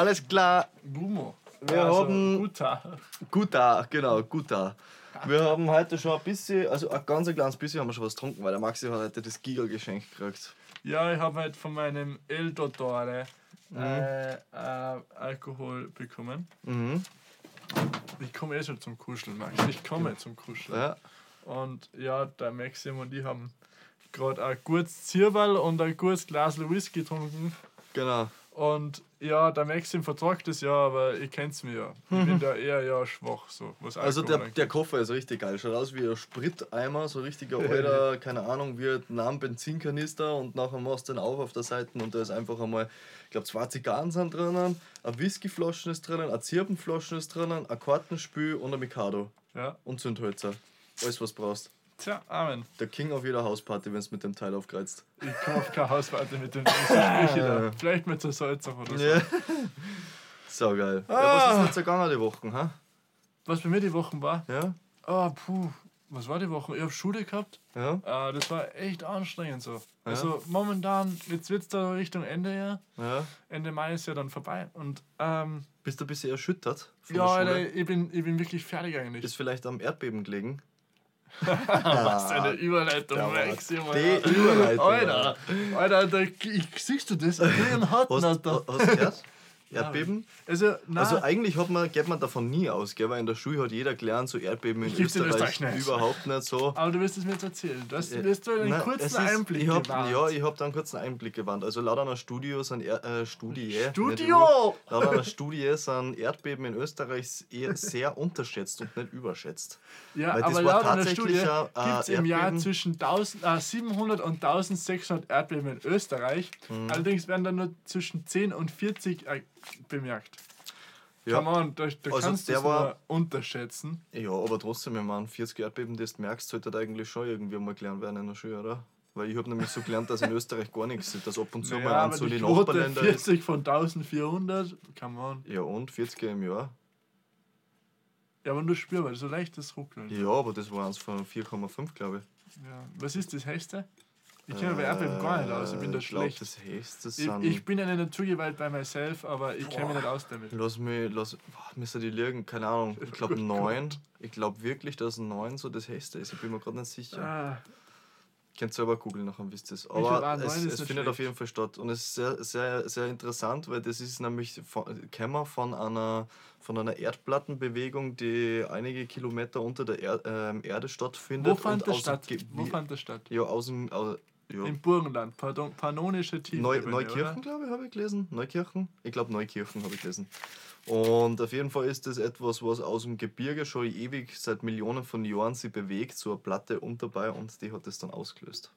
Alles klar. Gumo. Wir also, haben- Guter. Guter, genau, guter. Wir haben heute schon ein bisschen, also ein ganz ein kleines bisschen haben wir schon was getrunken, weil der Maxi hat heute das Giga-Geschenk gekriegt. Ja, ich habe halt von meinem El Dottore Mhm. äh, äh, Alkohol bekommen. Mhm. Ich komme eh schon zum Kuscheln, Max. Ich komme zum Kuscheln. Ja. Und ja, der Maxim und ich haben gerade ein gutes Zierball und ein gutes Glas Whisky getrunken. Genau. Und ja, der Maxim vertragt das ja, aber ihr kennt's mir ja. Ich bin da eher ja schwach, so was Also der, angeht. der Koffer ist richtig geil. Schaut aus wie ein Spriteimer, so richtiger alter, keine Ahnung, Vietnam Benzinkanister und nachher machst du den auf auf der Seite und da ist einfach einmal, ich glaube zwei Zigarren sind drinnen, ein Whiskyflaschen ist drinnen, ein Zirbenflaschen ist drinnen, ein Kartenspiel und ein Mikado Ja, und Zündhölzer. Alles was du brauchst. Tja, Amen. Der King auf jeder Hausparty, wenn du mit dem Teil aufkreizt. Ich komme auf keine Hauswarte mit dem Gespräch da. Vielleicht mit der Salzach oder so. Ja. So geil. Ja, Ah. was ist jetzt gegangen die Wochen, ha? Was bei mir die Wochen war? Ja? Ah, puh. Was war die Woche? Ich habe Schule gehabt. Ja? Ah, das war echt anstrengend so. Also momentan, jetzt wird es da Richtung Ende ja. Ja? Ende Mai ist ja dann vorbei. Und ähm, Bist du ein bisschen erschüttert ja? Alter, ich bin, ich bin wirklich fertig eigentlich. Ist vielleicht am Erdbeben gelegen? Was eine Überleitung, war Max, die Überleitung, Alter, Alter, ich, siehst du das? Den hat Hast, Alter. hast du gehört? Erdbeben? Also, Also eigentlich hat man, geht man davon nie aus, gell? weil in der Schule hat jeder gelernt, so Erdbeben in Gibt's in Österreich, Österreich nicht. überhaupt nicht so. aber du wirst es mir jetzt erzählen. Du hast, Ja, wirst du einen nein, kurzen ist- Einblick ich hab, gewarnt. Ja, ich habe da einen kurzen Einblick gewandt. Also laut einer Studie sind er, äh, Studie, Studio! Uhr. laut einer Studie sind Erdbeben in Österreich eher sehr unterschätzt und nicht überschätzt. Ja, Weil das aber war laut einer tatsächlich Studie äh, gibt es im Jahr zwischen 1000, äh, 700 und 1600 Erdbeben in Österreich. Mhm. Allerdings werden dann nur zwischen 10 und 40 äh, bemerkt. Ja. Come on, da, da Also kannst du es war- unterschätzen. Ja, aber trotzdem, wenn man 40 Erdbeben, das du merkst, sollte das eigentlich schon irgendwie mal gelernt werden in der Schule, oder? Weil ich habe nämlich so gelernt, dass in Österreich gar nichts ist, dass ab und zu Naja, mal an so die die Nachbarländer ist. 40 von 1400, come on. Ja, und 40 im Jahr. Ja, aber nur spürbar, so leichtes Ruckeln. Ja. Ja, aber das war eins von 4,5, glaube Was ist das Höchste? Ich ich. kenne bei Erdbeben gar nicht aus, ich bin da ich glaub, schlecht. Das höchste Ich, sind. ich bin eine Naturgewalt bei myself, aber ich kenne mich nicht aus damit. Lass mich, lass, boah, müsste die lügen, keine Ahnung. Ich glaube 9. Ich glaube wirklich, dass 9 so das höchste ist. Ich bin mir gerade nicht sicher. Ah, Könnt selber googeln, nachher wisst ihr es. Aber es, Neun es findet auf schlecht. jeden Fall statt. Und es ist sehr, sehr, sehr interessant, weil das ist nämlich von, kämmer von einer, von einer Erdplattenbewegung, die einige Kilometer unter der er ähm, Erde stattfindet. wo fand das statt? Wo fand das statt? Ja, aus dem. Aus, ja. Im Burgenland, pardon, pannonische Tiefebene, Neu, oder? Neukirchen, glaube ich, habe ich gelesen. Neukirchen? Ich glaube, Neukirchen habe ich gelesen. Und auf jeden Fall ist das etwas, was aus dem Gebirge schon ewig seit Millionen von Jahren sich bewegt, so eine Platte und dabei und die hat das dann ausgelöst.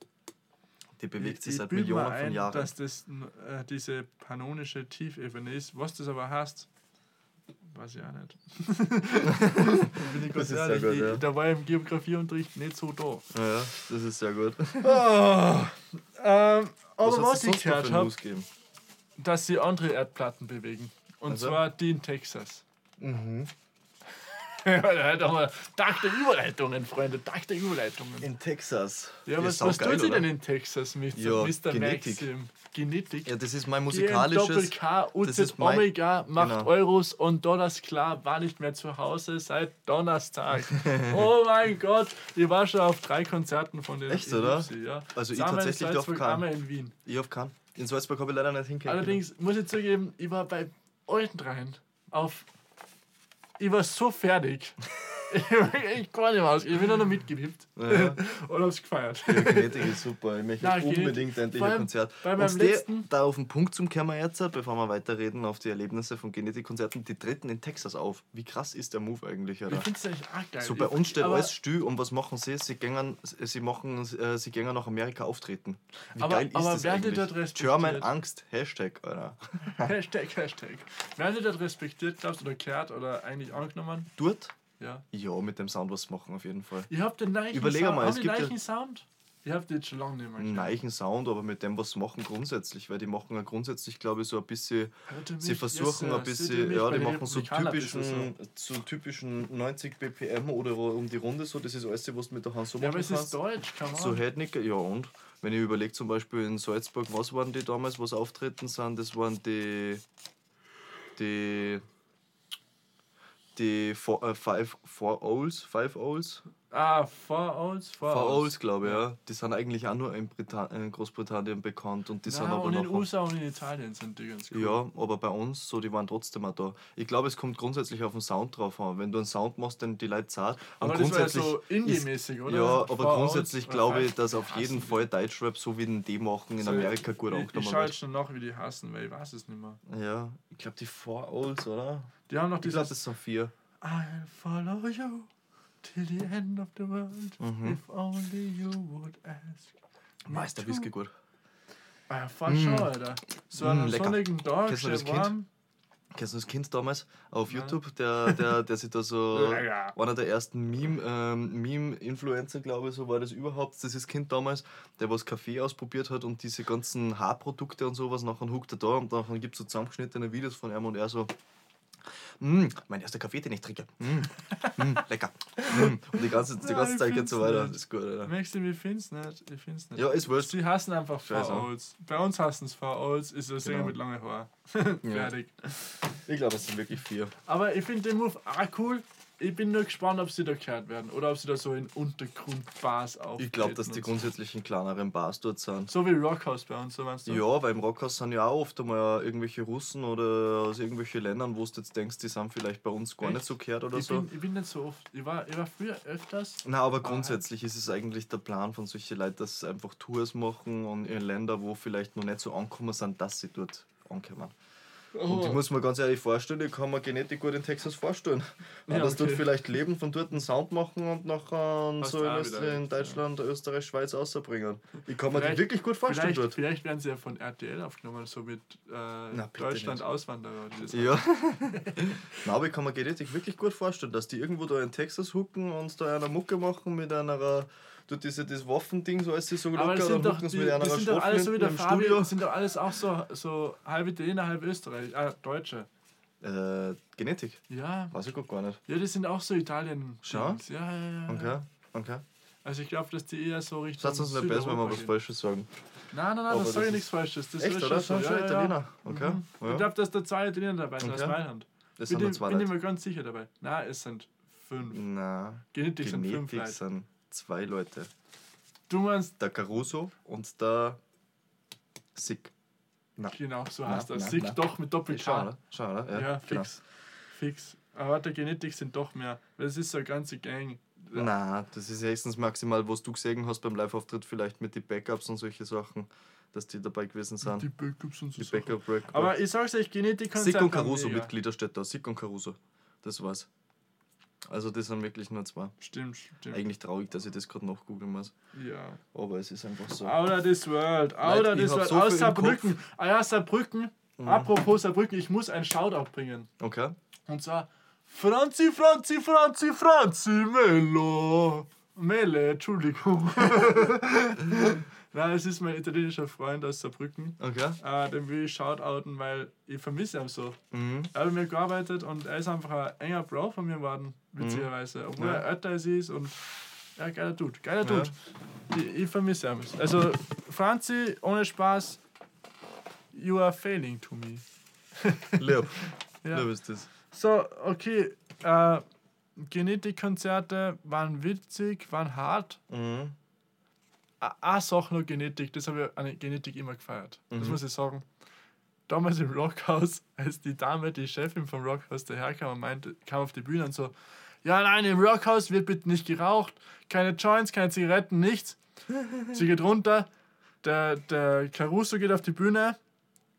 Die bewegt sich ich seit bild mir Millionen ein, von Jahren. dass das äh, diese pannonische Tiefebene ist. Was das aber heißt, weiß ich auch nicht. Bin ich ganz Das ist sehr ehrlich, gut, ich, ja. da war ich im Geografieunterricht nicht so da. Ja, das ist sehr gut. ähm, aber was, denn ich gehört habe, dass sie andere Erdplatten bewegen. Und Also? zwar die in Texas. Mhm. halt auch mal Tag der Überleitungen, Freunde, Tag der Überleitungen. In Texas. Ja, was, was tut sie denn in Texas mit Ja, Mr. Genetik. Maxim? Genetik. Ja, das ist mein Doppel musikalisches. K, das UZ ist mein- Omega macht genau. Euros und Dollars klar, war nicht mehr zu Hause seit Donnerstag. oh mein Gott, ich war schon auf drei Konzerten von den Echt, oder? Ipsi, ja. Also ich Zweimal in tatsächlich auf einmal in Wien. Ich auf keinen. In Salzburg habe ich leider nicht hingekriegt. Allerdings muss ich zugeben, ich war bei euch dreien auf. Ich war so fertig. ich echt gar nicht mehr aus. Ich bin nur noch mitgewippt Ja. und hab's gefeiert. Ja, Genetik ist super. Ich möchte Genetik. unbedingt endlich ein Konzert. bei meinem die- letzten- da auf den Punkt zum kommen wir jetzt, bevor wir weiterreden auf die Erlebnisse von Genetik-Konzerten. Die treten in Texas auf. Wie krass ist der Move eigentlich, Ich oder? finde es eigentlich auch geil. So bei Ich- uns steht alles still und was machen sie? Sie gehen, sie machen, äh, sie gehen nach Amerika auftreten. Wie Aber- geil ist aber das werden die dort respektiert? German Angst, Hashtag, Alter. Hashtag, Hashtag. Werden die das respektiert, glaubst du, oder gehört oder eigentlich angenommen? Dort? Ja. Ja, mit dem Sound was machen auf jeden Fall. Ich hab den gleichen Überleg Sound. mal, es gibt ja- gleichen Sound? Ich hab die jetzt schon lange nicht mehr gehört. neichen Sound, aber mit dem, was sie machen grundsätzlich, weil die machen ja grundsätzlich, glaube ich, so ein bisschen, sie versuchen yes, ein bisschen, ja, die den machen so typischen, so typischen 90 BPM oder um die Runde so, das ist alles, was du mit der Hand so Ja, aber machen es ist kannst. Deutsch, kann man. So Headnicker, ja und? Wenn ich überlege zum Beispiel in Salzburg, was waren die damals, was auftreten sind, das waren die die die Four, äh, Five Four Owls, Five Owls, ah, Four Owls, Four, Four. Owls, glaube ich, ja. Die sind eigentlich auch nur in, Brita in Großbritannien bekannt und die sind Ja, aber und in noch USA und in Italien sind die ganz cool. ja, aber bei uns, so, die waren trotzdem auch da. Ich glaube, es kommt grundsätzlich auf den Sound drauf an. Wenn du einen Sound machst, dann die Leute. Und Aber das war ja grundsätzlich so Indie-mäßig, oder? Ja, aber Four grundsätzlich glaube ich, dass auf jeden. Fall Deutschrap, so wie den die machen, in So, Amerika gut ich, ich angenommen schaue wird. jetzt schon nach, wie die hassen, weil ich weiß es nicht mehr. Ja, ich glaube, die Four Owls, oder? Die haben noch Ich glaube, dieses das sind vier. I'll follow you till the end of the world Mhm. if only you would ask. me Meister. Whisky gut. Ah, fast schon, Alter. So Mm, an einem lecker. sonnigen Tag, Kennst du das Kind? warm. Kennst du das Kind damals auf Nein. YouTube, der, der, der sich da so. Ja. Einer der ersten Meme, ähm, Meme-Influencer, glaube ich, so war das überhaupt. Das ist Kind damals, der was Kaffee ausprobiert hat und diese ganzen Haarprodukte und sowas. Nachher huckt er da und nachher gibt es so zusammengeschnittene Videos von ihm und er so. Mm, mein erster Kaffee, den ich trinke. Mm, mm, lecker. Und die ganze, die ganze Zeit geht so weiter. Das ist gut, Alter. Merkst du, wir finden es nicht. Ich find's nicht. Ja, ist wurscht. Sie hassen einfach Olds. Bei uns hassen es Four Olds, ist Sänger Genau. mit langen Haaren. Fertig. Ich glaube, es sind wirklich vier. Aber ich finde den Move auch cool. Ich bin nur gespannt, ob sie da gehört werden oder ob sie da so in Untergrundbars auftreten. Ich glaube, dass die grundsätzlich in kleineren Bars dort sind. So wie Rockhouse bei uns, so meinst du? Ja, weil im Rockhaus sind ja auch oft einmal irgendwelche Russen oder aus irgendwelchen Ländern, wo du jetzt denkst, die sind vielleicht bei uns gar Echt? nicht so gehört oder ich, so. bin, ich bin nicht so oft. Ich war, ich war früher öfters. Na, aber grundsätzlich ist es eigentlich der Plan von solchen Leuten, dass sie einfach Tours machen und in Länder, wo vielleicht noch nicht so angekommen sind, dass sie dort ankommen. Und ich muss mir ganz ehrlich vorstellen, ich kann mir Genetik gut in Texas vorstellen. Ja, Ja, dass dort okay. vielleicht leben, von dort einen Sound machen und nachher Passt so in, in ja. Deutschland, Österreich, Schweiz rausbringen. Ich kann mir die wirklich gut vorstellen Vielleicht, dort. vielleicht werden sie ja von RTL aufgenommen, so mit äh, bitte Deutschland nicht. Auswanderer. Ja. Na, aber ich kann mir Genetik wirklich gut vorstellen, dass die irgendwo da in Texas hucken und da einer Mucke machen mit einer, du diese das Waffending, so alles so Aber locker, das dann sind doch, die, mit einer die sind doch alles so wie der Fabi, Studio. das sind doch alles auch so, so halb Italiener, halb Österreich, äh, Deutsche. Äh, Genetik? Ja, Weiß ich gar nicht. ja, die sind auch so Italien. Schon? Ja, ja, ja. Okay, okay. Also ich glaube, dass die eher so Richtung. Satz uns nicht besser, wenn wir was. Falsches sagen. Nein, nein, nein, Aber das das sage ich nichts Falsches. Das Echt, oder? schon so. schon Ja, ja, Italiener. ja. Okay. Mhm. Ja. Ich glaube, dass da zwei Italiener dabei sind, Okay. aus Mailand. Das Bin, sind nur ich- zwei bin ich mir ganz sicher dabei. Nein, es sind fünf. Na, Genetik sind fünf Genetik Leute. sind zwei Leute. Du meinst, Der Caruso und der Sick. Na, genau, so Na, heißt das. na, Sieg na. doch mit Doppel-K. oder? Schau, oder? Ja, Ja, genau. fix. Fix. Aber der Genetik sind doch mehr. Weil es ist so eine ganze Gang. Na, das ist höchstens maximal, was du gesehen hast beim Live-Auftritt, vielleicht mit den Backups und solche Sachen, dass die dabei gewesen sind. Die Backups und so. Die. Backup. Aber ich sag's euch, Genetik Sick und Caruso Mitglieder steht da. Sick und Caruso. Das war's. Also das sind wirklich nur zwei. Stimmt, stimmt. Eigentlich traurig, dass ich das gerade nachgoogeln muss. Ja. Aber es ist einfach so. Out of this world. Out of this world. so Aus Saarbrücken. Ah ja, Saarbrücken. Mhm. Apropos Saarbrücken, ich muss ein Shoutout bringen. Okay. Und zwar Franzi, Franzi, Franzi, Franzi, Melo. Mele, Entschuldigung. Nein, es ist mein italienischer Freund aus Saarbrücken. Okay. Äh, den will ich shoutouten, weil ich vermisse ihn so. Mhm. Er hat mit mir gearbeitet und er ist einfach ein enger Bro von mir geworden, witzigerweise. Obwohl Ja. er älter als ist und ja, geiler Dude, geiler Ja. Dude. Ich, ich vermisse ihn. Also, Franzi, ohne Spaß, you are failing to me. Lieb. Ja. Lieb ist das. So, okay. Äh, Genetikkonzerte waren witzig, waren hart. Mhm. Eine Sache noch Genetik, das habe ich an Genetik immer gefeiert. Das Mhm. muss ich sagen. Damals im Rockhaus, als die Dame, die Chefin vom Rockhaus daherkam und meinte, kam auf die Bühne und so, ja nein, im Rockhaus wird bitte nicht geraucht, keine Joints, keine Zigaretten, nichts. Sie geht runter, der, der Caruso geht auf die Bühne.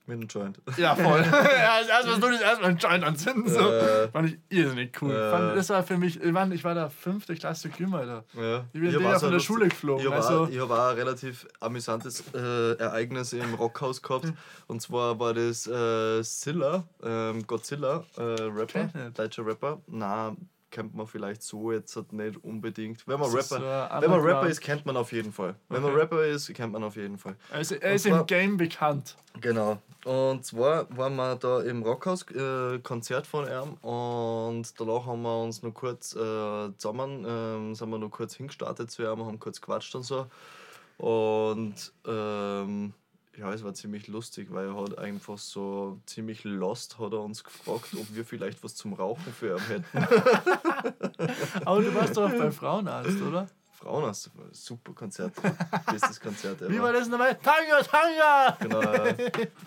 Mit dem Joint. Ja, voll. ja, als erstes tun ist erstmal einen Joint anzünden. So. Äh. Fand ich irrsinnig cool. Äh. Fand, das war für mich, ich war, ich war der fünfte Klasse Alter. Ja. Ich bin ja so von der Schule geflogen. Habe Also, ich hab auch ein relativ amüsantes äh, Ereignis im Rockhaus gehabt. Und zwar war das äh, Silla, ähm, Godzilla, äh, Rapper, nicht. deutscher Rapper. Na, kennt man vielleicht so jetzt halt nicht unbedingt. Wenn man Das ist Rapper, so wenn man Rapper ist, kennt man auf jeden Fall. Wenn man Okay. Rapper ist, kennt man auf jeden Fall. Also, er ist zwar- im Game bekannt. Genau. Und zwar waren wir da im Rockhaus äh, Konzert von ihm und danach haben wir uns noch kurz äh, zusammen, ähm, sind wir noch kurz hingestartet zu ihm, haben kurz quatscht und so. Und ähm, ja, es war ziemlich lustig, weil er hat einfach so ziemlich lost hat er uns gefragt, ob wir vielleicht was zum Rauchen für ihn hätten. Aber du warst doch auch bei Frauenarzt, oder? Frauenarzt, super Konzert. Bestes Konzert ever. Wie war das nochmal? Tanga, Tanga! Genau, ja.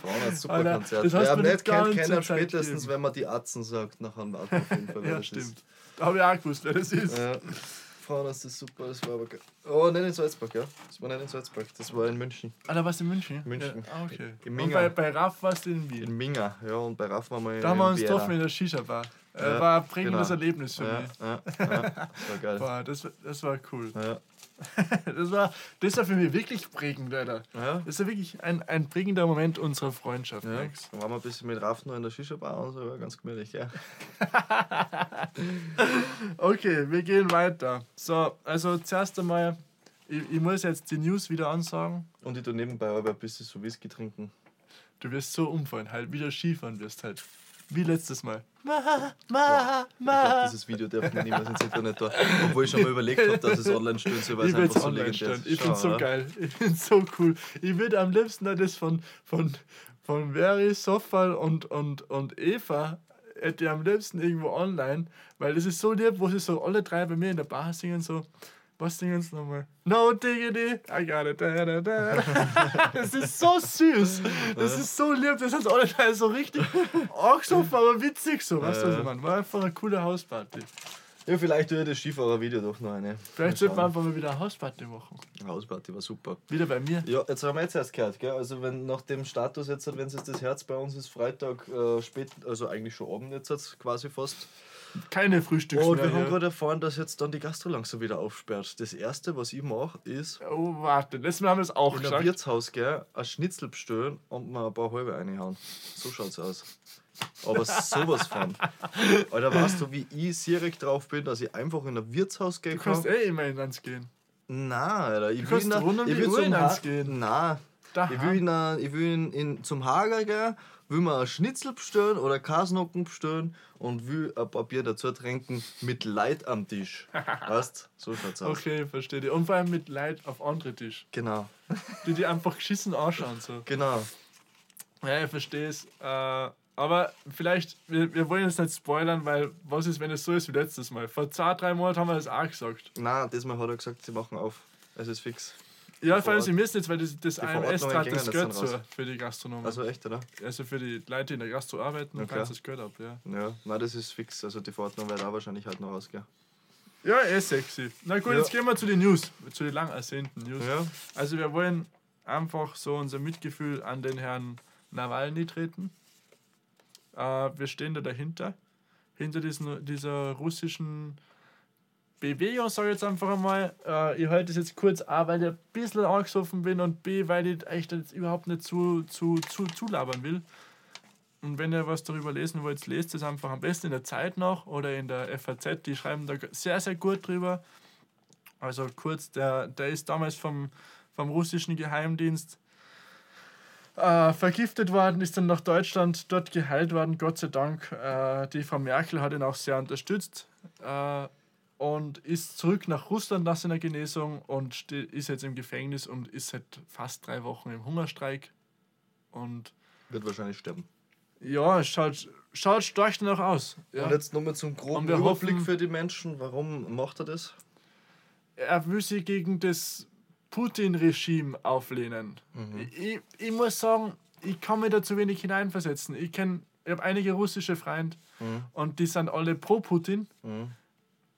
Frauenarzt, super Alter, Konzert. das hast Wer nicht kennt, kennt spätestens, gegeben. wenn man die Atzen sagt. Nachher warten auf jeden Fall, wer Ja, das stimmt. Da habe ich auch gewusst, wer das ist. Ja. Frauenarzt ist super, das war aber. Oh, nicht in Salzburg, ja? Das war nicht in Salzburg, das war in München. Ah, da warst du in München? München. Ja, ah, okay. In Und Minga. bei, bei Raff warst du in Wien. In Minga, ja, und bei Raff waren wir in Da haben wir uns getroffen in der Shisha-Bar. Äh, Ja, war ein prägendes genau. Erlebnis für Ja, mich. ja, das war geil. Boah, das, war- das war cool. Das war, das war für mich wirklich prägend, Alter. ja. Das ist ja wirklich ein, ein prägender Moment unserer Freundschaft, Ja, Max. dann waren wir ein bisschen mit Raff noch in der Shisha-Bar und so, war ganz gemütlich, ja. Okay, wir gehen weiter. So, also zuerst einmal, ich, ich muss jetzt die News wieder ansagen. Und ich da nebenbei aber ein bisschen so Whisky trinken. Du wirst so umfallen, halt wieder Skifahren wirst halt. Wie letztes Mal. Ma, ma, Ich glaube, ma. dieses Video darf man niemals ins Internet da. Obwohl ich schon mal überlegt habe, dass es online stellen soll, weil Ich es einfach es so online legendär ist. Ich finde Schau, so oder? geil. Ich finde so cool. Ich würde am liebsten das von, von, von Veri, Sofal und, und, und Eva hätte ich am liebsten irgendwo online, weil das ist so lieb, wo sie so alle drei bei mir in der Bar singen, so. Was singen sie nochmal? No diggity, I got it. Da, da, da. Das ist so süß. Das ist so lieb. Das hat alle drei so richtig angesoffen, aber witzig so. Weißt du, was ich meine? War einfach eine coole Hausparty. Ja, vielleicht ich das Skifahrer-Video doch noch eine. Vielleicht sollten wir einfach mal wieder eine Hausparty machen. Hausparty war super. Wieder bei mir. Ja, jetzt haben wir jetzt erst gehört, gell? Also wenn nach dem Status jetzt, wenn es jetzt das Herz bei uns ist, Freitag äh, spät, also eigentlich schon Abend jetzt quasi fast. Keine Frühstücks Und mehr. wir haben gerade erfahren, dass jetzt dann die Gastro langsam wieder aufsperrt. Das erste, was ich mache, ist Oh, warte, letztes Mal haben wir es auch in ein gesagt. Wirtshaus gell, ein Schnitzel bestellen und mir ein paar halbe reinhauen. So schaut's aus. Aber sowas von. Alter, weißt du, wie ich direkt drauf bin, dass ich einfach in ein Wirtshaus gehen Du kannst kann? eh immer in eins gehen. Nein, Alter. Ich will, kannst in ein- rund um ich will Uhr zum in eins gehen. Nein. Ich will, in, ich will in, in, zum Hager gehen, will mir ein Schnitzel bestellen oder Kasnocken bestellen und will ein Papier dazu trinken mit Leid am Tisch. weißt So schaut's aus. Okay, verstehe dich. Und vor allem mit Leid auf andere Tisch, Genau. die die einfach geschissen anschauen. So. Genau. Ja, ich verstehe es. Äh, aber vielleicht, wir, wir wollen jetzt nicht spoilern, weil was ist, wenn es so ist wie letztes Mal? Vor zwei, drei Monaten haben wir das auch gesagt. Nein, diesmal hat er gesagt, sie machen auf. Es ist fix. Ja, vor allem, sie müssen jetzt, weil das, das AMS trat das Geld zu raus. für die Gastronomen. Also echt, oder? Also für die Leute, die in der Gastro arbeiten, dann kannst du das Geld ab, ja. Ja, nein, das ist fix. Also die Verordnung wird auch wahrscheinlich halt noch rausgehen. Ja, eh sexy. Na gut, Ja. jetzt gehen wir zu den News, zu den lang ersehnten News. Ja. Also wir wollen einfach so unser Mitgefühl an den Herrn Nawalny treten. Äh, wir stehen da dahinter, hinter diesen, dieser russischen Bewegung, sage ich jetzt einfach einmal. Äh, ich halte das jetzt kurz A, weil ich ein bisschen angesoffen bin und B, weil ich echt jetzt überhaupt nicht zu, zu, zu, zulabern will. Und wenn ihr was darüber lesen wollt, lest es einfach am besten in der Zeit noch oder in der FAZ. Die schreiben da sehr, sehr gut drüber. Also kurz, der, der ist damals vom, vom russischen Geheimdienst äh, vergiftet worden, ist dann nach Deutschland dort geheilt worden, Gott sei Dank. Äh, die Frau Merkel hat ihn auch sehr unterstützt äh, und ist zurück nach Russland nach seiner Genesung und ist jetzt im Gefängnis und ist seit fast drei Wochen im Hungerstreik. Und Wird wahrscheinlich sterben. ja, schaut, schaut stark danach aus. Ja. Und jetzt nochmal zum groben Überblick hoffen- für die Menschen. Warum macht er das? er will sich gegen das Putin-Regime auflehnen. Mhm. Ich, ich muss sagen, ich kann mir da zu wenig hineinversetzen. Ich kenne, ich habe einige russische Freunde Mhm. und die sind alle pro Putin. Mhm.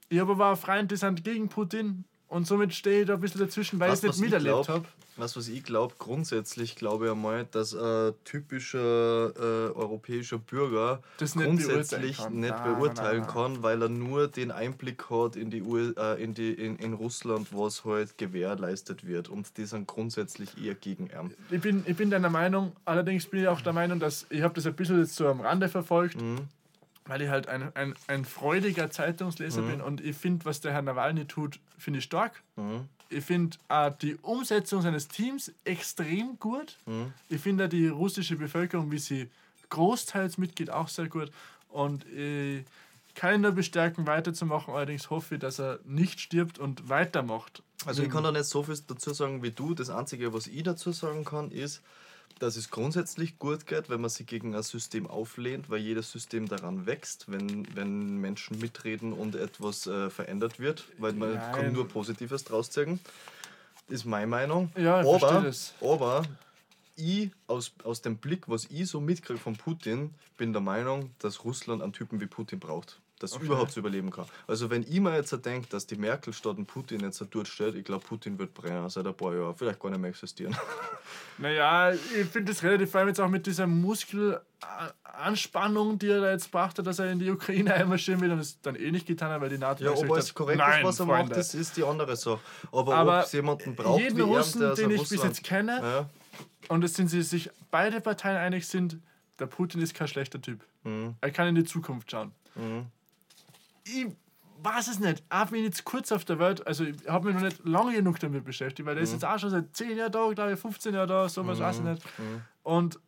Ich habe aber auch Freunde, die sind gegen Putin und somit stehe ich da ein bisschen dazwischen, weil Weißt, ich was es nicht ich miterlebt habe. Was, was ich glaube, grundsätzlich glaube ich einmal, dass ein typischer äh, europäischer Bürger Das nicht grundsätzlich beurteilen nicht kann. Nein, beurteilen nein, nein. kann, weil er nur den Einblick hat in, die äh, in, die, in, in Russland, was halt gewährleistet wird. Und die sind grundsätzlich eher gegen ihn. Ich bin, ich bin deiner Meinung, allerdings bin ich auch der Meinung, dass ich habe das ein bisschen jetzt so am Rande verfolgt, Mhm. Weil ich halt ein, ein, ein freudiger Zeitungsleser Mhm. bin und ich finde, was der Herr Nawalny tut, finde ich stark. Mhm. Ich finde äh, die Umsetzung seines Teams extrem gut. Mhm. Ich finde die russische Bevölkerung, wie sie großteils mitgeht, auch sehr gut. Und ich kann ihn nur bestärken, weiterzumachen. Allerdings hoffe ich, dass er nicht stirbt und weitermacht. Also ich kann da nicht so viel dazu sagen wie du. Das Einzige, was ich dazu sagen kann, ist, dass es grundsätzlich gut geht, wenn man sich gegen ein System auflehnt, weil jedes System daran wächst, wenn, wenn Menschen mitreden und etwas äh, verändert wird, weil man Nein. kann nur Positives draus ziehen. Ist meine Meinung. Ja, ich aber, das. aber ich, aus, aus dem Blick, was ich so mitkriege von Putin, bin der Meinung, dass Russland einen Typen wie Putin braucht. Das Okay. überhaupt überleben kann. Also wenn ich mir jetzt denke, dass die Merkel statt Putin jetzt dort steht, ich glaube, Putin wird brennen seit ein paar Jahren, vielleicht gar nicht mehr existieren. Naja, ich finde das relativ vor allem jetzt auch mit dieser Muskelanspannung, die er da jetzt brachte, dass er in die Ukraine einmarschieren will und es dann eh nicht getan hat, weil die NATO Ja, ob es korrekt nein, ist, was er Freunde. macht, das ist die andere Sache. Aber, Aber ob es jemanden braucht jeden wie Russen, er, den ich Russland... bis jetzt kenne, Ja, und es sind sie sich beide Parteien einig sind, der Putin ist kein schlechter Typ. Mhm. Er kann in die Zukunft schauen. Mhm. Ich weiß es nicht. Ich bin jetzt kurz auf der Welt, also ich habe mich noch nicht lange genug damit beschäftigt, weil der Mhm. ist jetzt auch schon seit 10 Jahren da, glaube ich, 15 Jahre da, sowas weiß ich nicht. Und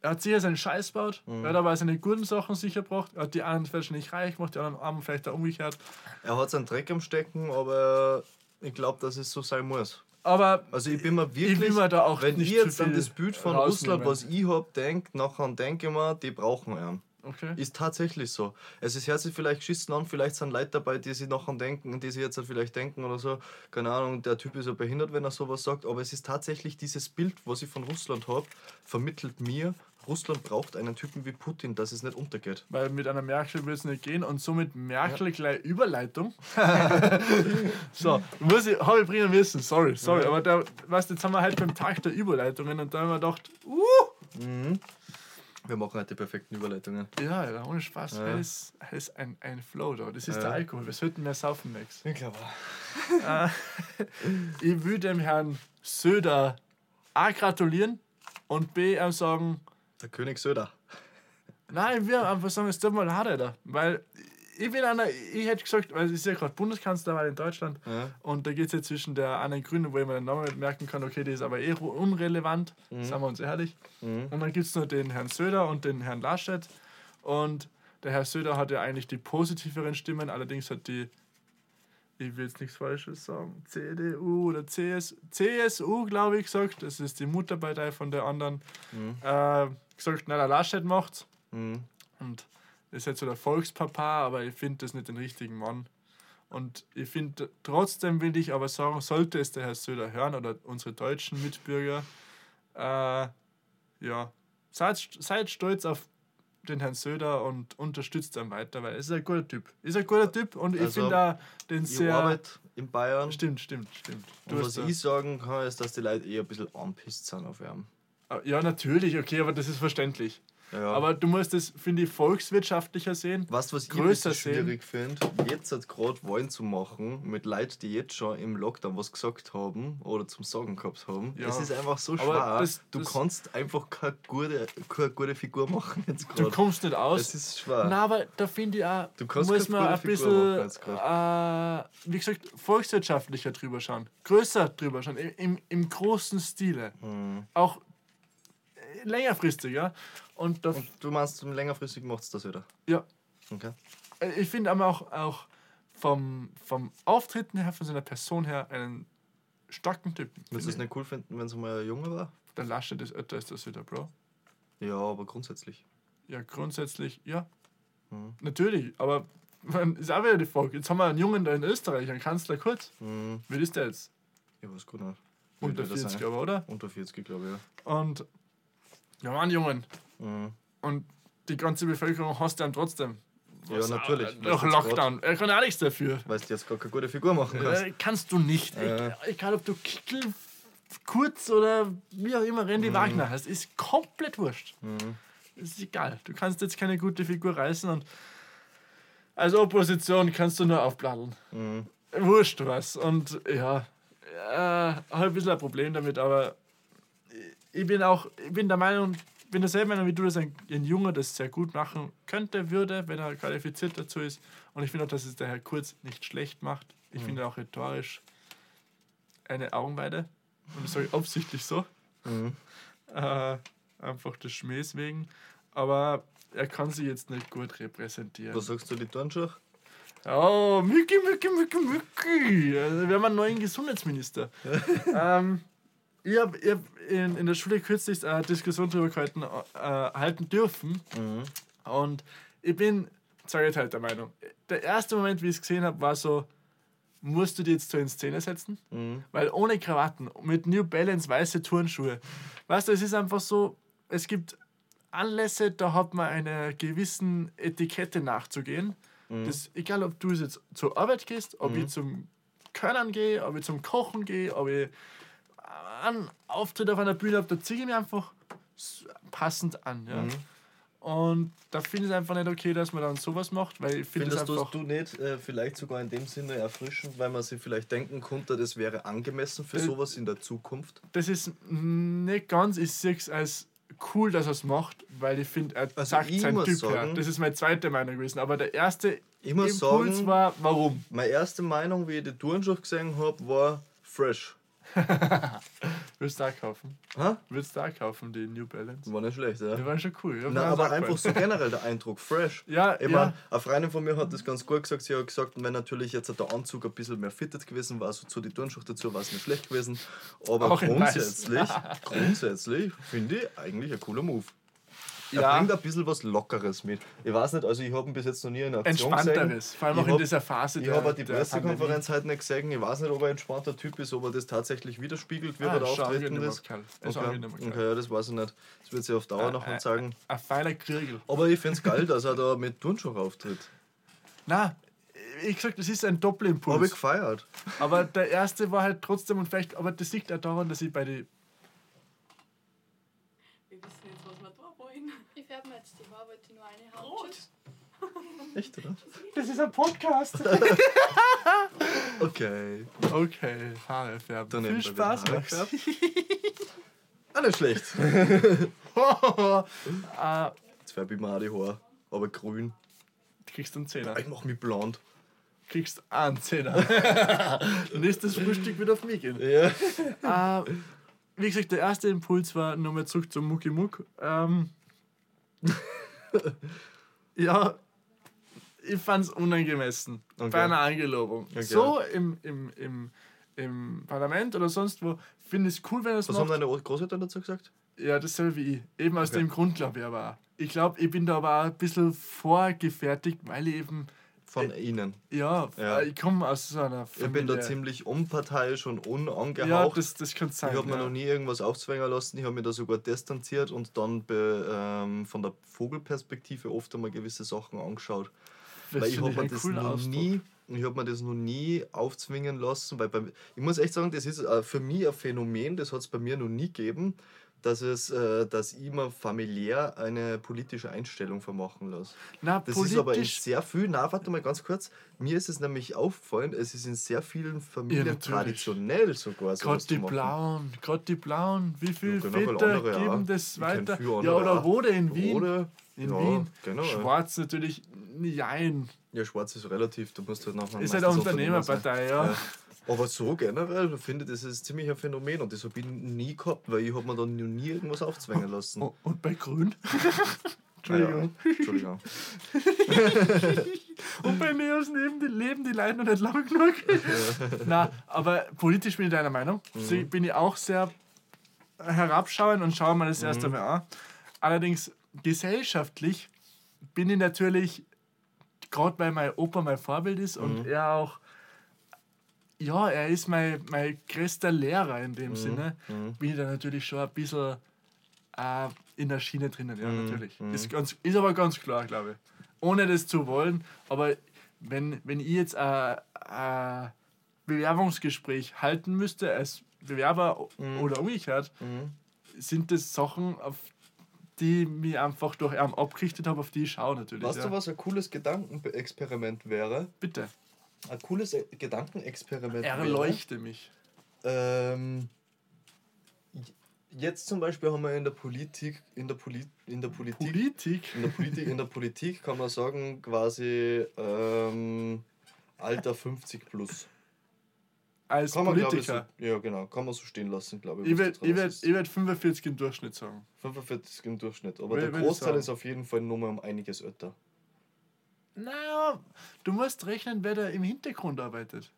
er hat sicher seinen Scheiß gebaut, Mhm. er hat aber seine guten Sachen sicher gebracht. Er hat die einen vielleicht nicht reich gemacht, die anderen armen vielleicht auch umgekehrt. Er hat seinen Dreck am Stecken, aber ich glaube, dass es so sein muss. Aber Also ich bin mir wirklich, ich will mir da auch wenn ich jetzt an das Bild von. Russland, was ich habe, denke, nachher denke ich mir, die brauchen einen. Okay. Ist tatsächlich so. Es ist hört sich vielleicht geschissen an, vielleicht sind Leute dabei, die sich nachher denken, die sich jetzt halt vielleicht denken oder so, keine Ahnung, der Typ ist ja behindert, wenn er sowas sagt, aber es ist tatsächlich dieses Bild, was ich von Russland habe, vermittelt mir, Russland braucht einen Typen wie Putin, dass es nicht untergeht. Weil mit einer Merkel wird es nicht gehen und somit Merkel gleich Überleitung. so, muss ich, habe ich bringen müssen, sorry, sorry. Ja. Aber da, weißt, du, jetzt haben wir halt beim Tag der Überleitungen und da haben wir gedacht, uh, Wir machen halt die perfekten Überleitungen. ja, ja, ohne Spaß, Ja. ist, ist ein, ein Flow da. Das ist Ja. der Alkohol, wir sollten mehr saufen, Max. Ich glaube. Ich will dem Herrn Söder A gratulieren und B ihm sagen, Der König Söder. Nein, will einfach sagen, es tut mir leid, Alter. Weil ich bin einer, ich hätte gesagt, weil es ist ja gerade Bundeskanzlerwahl in Deutschland Ja. und da geht es ja zwischen der einen Grünen, wo ich mir den Namen merken kann, okay, die ist aber eh unrelevant, Mhm. sagen wir uns ehrlich. Mhm. Und dann gibt es noch den Herrn Söder und den Herrn Laschet. Und der Herr Söder hat ja eigentlich die positiveren Stimmen, allerdings hat die, ich will jetzt nichts Falsches sagen, CDU oder CS, CSU, glaube ich, gesagt, das ist die Mutterpartei von der anderen, Mhm. äh, gesagt, na, der Laschet macht's. Mhm. Und ist jetzt so der Volkspapa, aber ich finde das nicht den richtigen Mann. Und ich finde, trotzdem will ich aber sagen, sollte es der Herr Söder hören oder unsere deutschen Mitbürger, äh, ja, seid, seid stolz auf den Herrn Söder und unterstützt ihn weiter, weil er ist ein guter Typ. Ist ein guter Typ und ich Also, finde da den Ich sehr. arbeite in Bayern. Stimmt, stimmt, stimmt. Du Und was ich sagen kann, ist, dass die Leute eher ein bisschen anpisst sind auf ihn. ja, natürlich, okay, aber das ist verständlich. Ja. Aber du musst es, finde ich, volkswirtschaftlicher sehen. Du, was ich größer sehen. schwierig finde? Jetzt hat gerade Wahlen zu machen mit Leuten, die jetzt schon im Lockdown was gesagt haben oder zum Sagen gehabt haben. Ja. Das ist einfach so Aber schwer. das- du das- kannst einfach keine gute, keine gute Figur machen jetzt Du gerade. kommst nicht aus. Es ist schwer. Na, aber da finde ich auch, Du kannst muss man ein bisschen, äh, wie gesagt, volkswirtschaftlicher drüber schauen. Größer drüber schauen, im, im, im großen Stile. Hm. Auch längerfristig, ja. Und, Und du meinst, zum längerfristig macht es das wieder? ja, Okay. äh, ich finde aber auch, auch vom, vom Auftreten her, von seiner Person her, einen starken Typen. Würdest du es nicht cool finden, wenn es mal ein Junge war? Der Laschet ist älter als das wieder, Bro. Ja, aber grundsätzlich. Ja, grundsätzlich, ja. Mhm. Natürlich, aber man, ist auch wieder die Frage. Jetzt haben wir einen Jungen da in Österreich, einen Kanzler Kurz. Mhm. Wie ist der jetzt? Ich weiß gut Unter wird das 40, sein? aber, oder? Unter 40, glaube ich, ja. Und ja, Mann, Jungen. Mhm. Und die ganze Bevölkerung hasst ihn trotzdem. Ja, natürlich. Durch Lockdown. Er kann auch nichts dafür. Weil du jetzt gar keine gute Figur machen kannst. Äh, kannst du nicht. E- Egal, ob du Kickel, Kurz oder wie auch immer Randy Wagner hast. Ist komplett wurscht. Mhm. Ist egal. Du kannst jetzt keine gute Figur reißen und als Opposition kannst du nur aufbladeln. Mhm. Wurscht was. Und ja, äh, habe ein bisschen ein Problem damit, aber ich bin auch, ich bin der Meinung, bin derselben Meinung wie du, dass ein, ein Junge das sehr gut machen könnte, würde, wenn er qualifiziert dazu ist. Und ich finde auch, dass es der Herr Kurz nicht schlecht macht. Ich Mhm. finde auch rhetorisch eine Augenweide. Und das sage ich absichtlich so. Mhm. Äh, einfach des Schmähs wegen. Aber er kann sich jetzt nicht gut repräsentieren. Was sagst du, die Turnschach? Oh, Mücki, Mücki, Mücki, Mücki. Also, wir haben einen neuen Gesundheitsminister. ähm, ich habe hab in, in der Schule kürzlich eine Diskussion darüber gehalten, äh, halten dürfen. Und ich bin, ich halt der Meinung, der erste Moment, wie ich es gesehen habe, war so, musst du die jetzt so in Szene setzen? Weil ohne Krawatten, mit New Balance weiße Turnschuhe, weißt du, es ist einfach so, es gibt Anlässe, da hat man einer gewissen Etikette nachzugehen. Das, egal, ob du jetzt zur Arbeit gehst, ob ich zum Können gehe, ob ich zum Kochen gehe, ob ich einen Auftritt auf einer Bühne habe, da ziehe ich mich einfach passend an. Ja. Und da finde ich es einfach nicht okay, dass man dann sowas macht, weil ich finde es Findest du einfach. du nicht äh, vielleicht sogar in dem Sinne erfrischend, weil man sich vielleicht denken konnte, das wäre angemessen für Äh, sowas in der Zukunft? Das ist nicht ganz, ich sehe es als cool, dass er es macht, weil ich finde, er Also sagt sein Typ her. sagen- Das ist meine zweite Meinung gewesen. Aber der erste Impuls sagen- war, warum? Meine erste Meinung, wie ich die Turnschaft gesehen habe, war fresh. Willst du da kaufen? Ha? Willst du da kaufen, die New Balance? War nicht schlecht, ja. Die waren schon cool. Ja, Na, aber einfach so generell der Eindruck, fresh. Ja, Ich ja. eine Freundin von mir hat das ganz gut gesagt. Sie hat gesagt, wenn natürlich jetzt der Anzug ein bisschen mehr fitted gewesen war, so zu die Turnschaft dazu, war es nicht schlecht gewesen. Aber Auch grundsätzlich, grundsätzlich finde ich eigentlich ein cooler Move. Er Ja. bringt ein bisschen was Lockeres mit. Ich weiß nicht, also ich habe ihn bis jetzt noch nie in Aktion gesehen. Entspannteres. Vor allem Ich auch in hab- dieser Phase Ich habe die Pressekonferenz heute nicht gesehen. Ich weiß nicht, ob er ein entspannter Typ ist, ob er das tatsächlich widerspiegelt, wie Ah, er da auftreten ist. Ist Okay. okay, ja, das weiß ich nicht. Das wird sich auf Dauer noch Äh, mal zeigen. Pandemie. Ein feiner Kriegel. Aber ich finde es geil, dass er da mit Turnschuh auftritt. Na, wie gesagt, das ist ein Doppelimpuls. Habe ich gefeiert. Aber der erste war halt trotzdem und vielleicht, aber das liegt auch daran, dass ich bei den. Wir wissen jetzt, was wir da wollen. Ich färbe mir jetzt die Haare, wollte ich nur eine haben. Rot. Echt, oder? Das ist ein Podcast. Okay. okay, Haare färben. Dann Viel Spaß, wieder Max. Haare Ah, schlecht. äh, Jetzt färbe ich mir auch die Haare. Aber grün. du kriegst einen Zehner. Ich mache mich blond. kriegst einen Zehner. Nächstes Frühstück wird auf mich gehen. Ja. Äh, wie gesagt, der erste Impuls war nochmal zurück zum Mucki Muck. Ähm, ja, ich fand es unangemessen Okay. bei einer Angelobung. Okay. So im, im, im, im Parlament oder sonst wo finde ich es cool, wenn er es Was haben macht. deine Großeltern dazu gesagt? Ja, dasselbe wie ich. Eben aus Okay. dem Grund, glaube ich aber. auch. Ich glaube, ich bin da aber auch ein bisschen vorgefertigt, weil ich eben, Von ihnen. ja, Ja. ich komme aus so einer Ich Familie. bin da ziemlich unparteiisch und unangehaucht. Ja, das, das kann sein. Ich habe mir ja. noch nie irgendwas aufzwängen lassen. Ich habe mich da sogar distanziert und dann be, ähm, von der Vogelperspektive oft einmal gewisse Sachen angeschaut. Das weil ich habe mir das noch Ausdruck. nie, ich habe mir das noch nie aufzwingen lassen, weil bei, ich muss echt sagen, das ist äh, für mich ein Phänomen, das hat es bei mir noch nie gegeben, dass es, äh, dass ich mir familiär eine politische Einstellung vermachen lasse. Na, Das ist aber in sehr vielen, na warte mal ganz kurz, mir ist es nämlich aufgefallen, es ist in sehr vielen Familien natürlich. traditionell sogar so Gerade die Blauen, gerade die Blauen, wie viele Ja, genau, weil Väter andere geben auch. das weiter? Ja, oder. Rode in Wien. Oder, in ja, Wien. Genau, ja. Schwarz natürlich, jein. ja, schwarz ist relativ, du musst halt nachher Ist halt eine Unternehmerpartei, ja. Ja. Aber so generell finde ich, das ist ziemlich ein Phänomen und das habe ich nie gehabt, weil ich habe mir dann noch nie irgendwas aufzwängen lassen. Oh, Und bei Grün? Entschuldigung. Entschuldigung. Und bei mir aus neben die leben die Leute noch nicht lang genug. Na, aber politisch bin ich deiner Meinung. Mhm. Bin ich auch sehr herabschauend und schaue mir das Mhm. erst einmal an. Allerdings gesellschaftlich bin ich natürlich, gerade weil mein Opa mein Vorbild ist Mhm. und er auch, ja, er ist mein, mein größter Lehrer in Mhm. dem Sinne, bin ich da natürlich schon ein bisschen äh, in der Schiene drinnen, ja, Mhm. natürlich. Ist, ganz, ist aber ganz klar, glaube ich. Ohne das zu wollen, aber wenn, wenn ich jetzt ein ein Bewerbungsgespräch halten müsste als Bewerber Mhm. oder umgekehrt, sind das Sachen, auf die mich einfach durch ihn abgerichtet habe, auf die ich schaue natürlich. Weißt ja. du, was ein cooles Gedankenexperiment wäre? Bitte, Ein cooles Gedankenexperiment wäre. erleuchte mich. Ähm, jetzt zum Beispiel haben wir in der Politik, in der, Poli in der Politik, Politik? in der Politik, in der Politik kann man sagen, quasi ähm, Alter 50 plus. Als Kann man, glaube ich, so, Politiker. ja genau, kann man so stehen lassen, glaube ich. Ich werde werd, ist. ich werd 45 im Durchschnitt sagen. 45 im Durchschnitt, aber Will- der Großteil ist auf jeden Fall nur mal um einiges älter. Naja, du musst rechnen, wer da im Hintergrund arbeitet.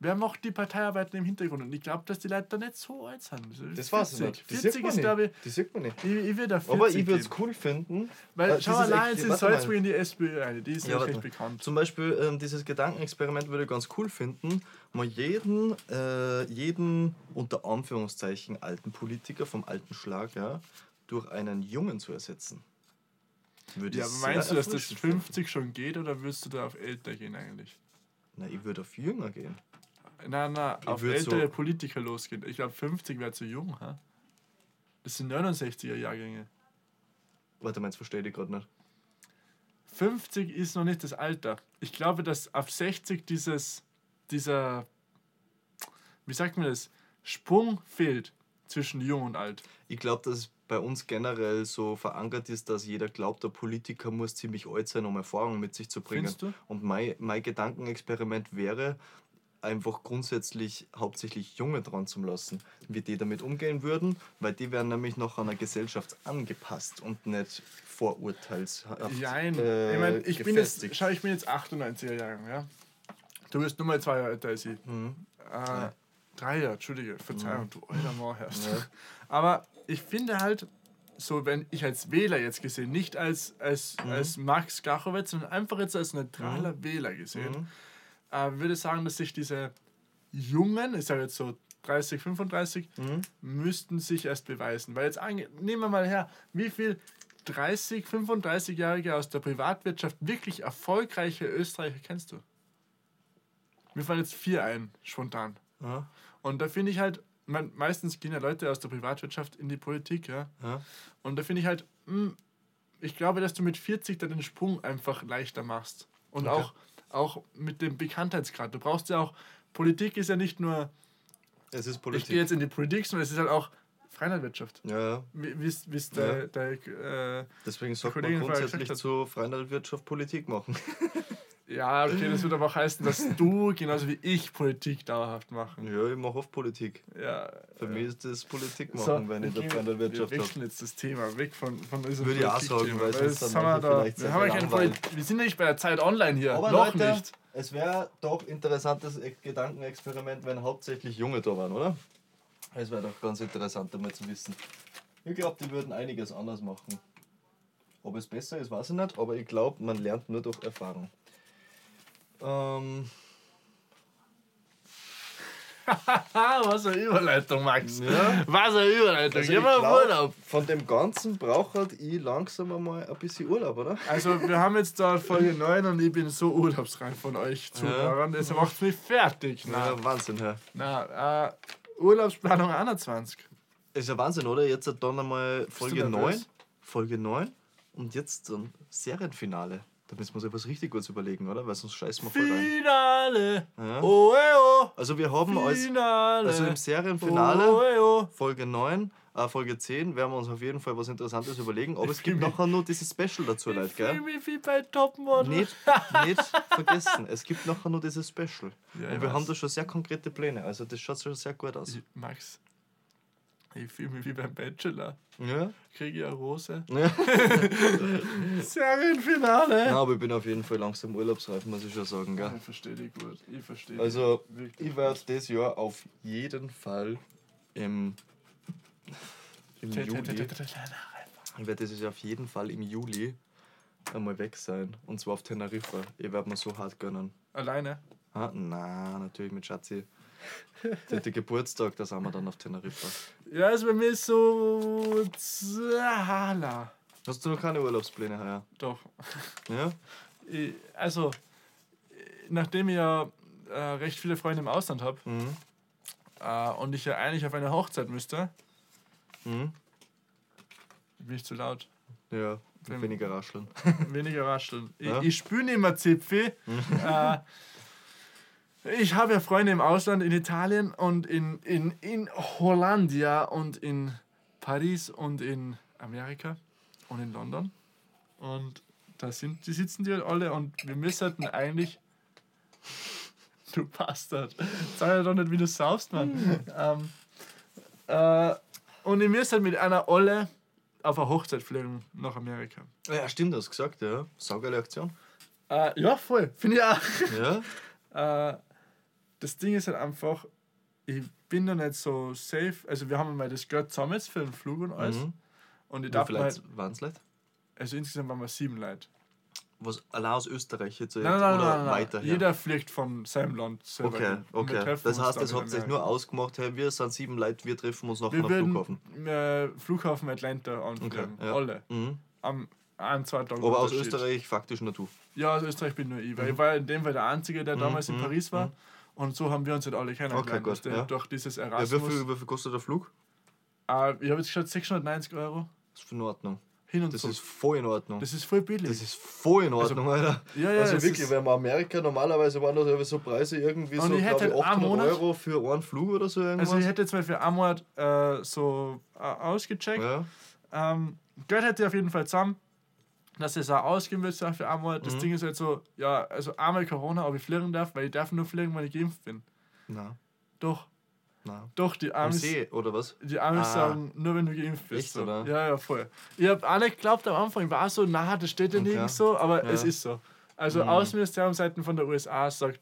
Wer macht die Parteiarbeiten im Hintergrund? Und ich glaube, dass die Leute da nicht so alt sind. Das ich 40. nicht. Die 40 sieht man ist, glaube ich, Die sieht man nicht. ich, ich würde da 40 Aber ich würde es cool finden. Weil, äh, schau Ex- jetzt in. Salzburg in die SPÖ rein. Die ist Ja, recht bekannt. Zum Beispiel ähm, dieses Gedankenexperiment würde ich ganz cool finden, mal jeden, äh, jeden unter Anführungszeichen alten Politiker vom alten Schlag ja, durch einen Jungen zu ersetzen. Würde Ja, aber meinst du, dass das erfrischend finden. 50 schon geht oder würdest du da auf älter gehen eigentlich? Na, ich würde auf jünger gehen. Nein, nein, Ich auf ältere so- Politiker losgehen. Ich glaube, 50 wäre zu jung. Ha? Das sind 69er Jahrgänge. Warte mal, jetzt verstehe ich gerade nicht. 50 ist noch nicht das Alter. Ich glaube, dass auf 60 dieses, dieser, wie sagt man das, Sprung fehlt zwischen jung und alt. Ich glaube, dass es bei uns generell so verankert ist, dass jeder glaubt, der Politiker muss ziemlich alt sein, um Erfahrung mit sich zu bringen. Findest du? Und mein, mein Gedankenexperiment wäre, einfach grundsätzlich hauptsächlich Junge dran zu lassen, wie die damit umgehen würden, weil die werden nämlich noch an der Gesellschaft angepasst und nicht vorurteilshaft Nein, äh, ich meine, ich bin jetzt, schau, ich bin jetzt 98er Jahrgang, ja. Du bist nur mal zwei Jahre älter als ich. Mhm. Äh, drei Jahre, Entschuldige, Verzeihung, du alter Mann herrst. Ja. Aber ich finde halt, so wenn ich als Wähler jetzt gesehen, nicht als, als, Mhm. als Max Gachowitz, sondern einfach jetzt als neutraler Wähler gesehen, Mhm. äh, würde sagen, dass sich diese Jungen, ich sage jetzt so 30, 35, Mhm. müssten sich erst beweisen. Weil jetzt ange nehmen wir mal her, wie viel 30, 35-Jährige aus der Privatwirtschaft wirklich erfolgreiche Österreicher kennst du? Mir fallen jetzt vier ein, spontan. Ja. Und da finde ich halt, man, meistens gehen ja Leute aus der Privatwirtschaft in die Politik, ja. Ja. Und da finde ich halt, mh, ich glaube, dass du mit 40 dann den Sprung einfach leichter machst. Und Okay. auch, auch mit dem Bekanntheitsgrad. Du brauchst ja auch, Politik ist ja nicht nur, Es ist ich Politik. gehe jetzt in die Politik, sondern es ist halt auch Freilandwirtschaft. ja, ja. Wie es- wie es der, der, äh, Deswegen sagt man grundsätzlich gesagt hat. zu Freilandwirtschaft Politik machen. ja, okay, das würde aber auch heißen, dass du genauso wie ich Politik dauerhaft machen. Ja, ich mache oft Politik. Ja. Für mich ist das Politik machen, So, wenn ich in der okay, Freilandwirtschaft Wir wechseln jetzt das Thema weg von, von unserem Würde ich auch sagen, weil sonst dann haben wir, da, vielleicht wir, haben ja keine. Polit wir sind ja nicht bei der Zeit online hier. Aber Noch Leute, nicht. es wäre doch interessantes E- Gedankenexperiment, wenn hauptsächlich Junge da waren, oder? Es wäre doch ganz interessant, einmal zu wissen. Ich glaube, die würden einiges anders machen. Ob es besser ist, weiß ich nicht, aber ich glaube, man lernt nur durch Erfahrung. Ähm, was eine Überleitung, Max. Ja. Was eine Überleitung. also ich glaub, Urlaub. Von dem Ganzen braucht halt ich langsam einmal ein bisschen Urlaub, oder? Also, wir haben jetzt da Folge 9 und ich bin so urlaubsreif von euch Zuhörern. Das macht mich fertig. Na, Ja, Wahnsinn, Herr. na äh, Urlaubsplanung 21. Ist ja Wahnsinn, oder? Jetzt hat dann einmal Folge du 9. nervös? Folge 9 und jetzt dann Serienfinale. Da müssen wir uns etwas richtig Gutes überlegen, oder? Weil sonst scheißen wir voll rein. Finale. Ja. Oh, oh. Also wir haben als also im Serienfinale Oh, oh. Folge 9, äh, Folge 10 werden wir uns auf jeden Fall was Interessantes überlegen. Aber es gibt fühl nachher nur dieses Special dazu, Leute, Ich fühle gell? mich wie bei Topmodel. Nicht, nicht vergessen, es gibt nachher nur dieses Special. Ja, ich und wir haben weiß. da schon sehr konkrete Pläne. Also das schaut schon sehr gut aus. Ich- Max, ich fühle mich wie beim Bachelor. Ja? Kriege ich eine Rose. ja. Serienfinale. Nein, aber ich bin auf jeden Fall langsam urlaubsreif, muss ich schon sagen, gell? Ich verstehe dich gut. Ich verstehe Also, dich. Ich werde dieses Jahr auf jeden Fall im, im Juli. Ich werde dieses Jahr auf jeden Fall im Juli einmal weg sein. Und zwar auf Teneriffa. Ich werde mir so hart gönnen. Alleine? Ah, na, natürlich mit Schatzi. Der hat Geburtstag, da sind wir dann auf Teneriffa. Ja, ist bei mir so. Zala. Hast du noch keine Urlaubspläne heuer? Doch. Ja? Ich- Also, nachdem ich ja äh, recht viele Freunde im Ausland habe Mhm. äh, und ich ja eigentlich auf eine Hochzeit müsste, Mhm. bin ich zu laut. Ja, weniger rascheln. Weniger rascheln. Ich, Ja. ich spüre nicht mehr Zipfi. äh, Ich habe ja Freunde im Ausland, in Italien und in, in, in Hollandia und in Paris und in Amerika und in London. Und da sind, die sitzen die halt alle und wir müssten eigentlich. Du Bastard. Sag ja doch nicht, wie du saufst, Mann. ähm, äh, und ich müsste halt mit einer Olle auf eine Hochzeit fliegen nach Amerika. Ja, stimmt, das gesagt, ja. Saugeile Aktion. Äh, ja, voll. Finde ich auch. Ja. Äh, das Ding ist halt einfach, ich bin da nicht so safe. Also, wir haben mal das Geld zusammen jetzt für den Flug und alles. Mhm. Und ich mal, Leute waren es Leute? also insgesamt waren wir sieben Leute. Was allein aus Österreich jetzt, jetzt Nein, nein, oder nein, weiter her? Jeder fliegt von seinem Land selber. Okay, okay. Das heißt, in ihr euch Amerika. nur ausgemacht, hey, wir sind sieben Leute, wir treffen uns nachher am Flughafen. äh, Flughafen Atlanta anfliegen. ja. Alle. Mhm. Am ein, zwei Tagen Aber aus. Österreich faktisch nur du. Ja, aus Österreich bin nur ich. Weil ich war in dem Fall der Einzige, der damals in mhm, Paris war. Und so haben wir uns halt alle kennengelernt. Okay, gut, ja. Durch dieses Ja, Erasmus. wie, viel, wie viel kostet der Flug? Äh, ich habe jetzt geschaut, 690 Euro. Das ist in Ordnung. Hin und Das zurück. ist voll in Ordnung. Das ist voll billig. Das ist voll in Ordnung, Alter. ja, ja, also wirklich, wenn man Amerika normalerweise waren das so Preise irgendwie Und so, ich hätte ich, halt einen 800 Monat- Euro für einen Flug oder so irgendwas. also ich hätte jetzt mal für einen Monat äh, so äh, ausgecheckt. ja. Ähm, Geld hätte ich auf jeden Fall zusammen, dass es auch ausgehen wird so für einen Monat. Mhm. Das Ding ist halt so, ja, also einmal Corona, ob ich fliegen darf, weil ich darf nur fliegen, wenn ich geimpft bin. Na, Doch, na. doch, die Am Amis, See, oder was? die Amis Ah. sagen, nur wenn du geimpft bist. Echt, so. oder? Ja, ja, voll. Ich habe auch nicht geglaubt am Anfang, war so, na, das steht ja Okay. nirgends so, aber Ja. es ist so. Also Mhm. Außenministeriumseiten von der USA sagt,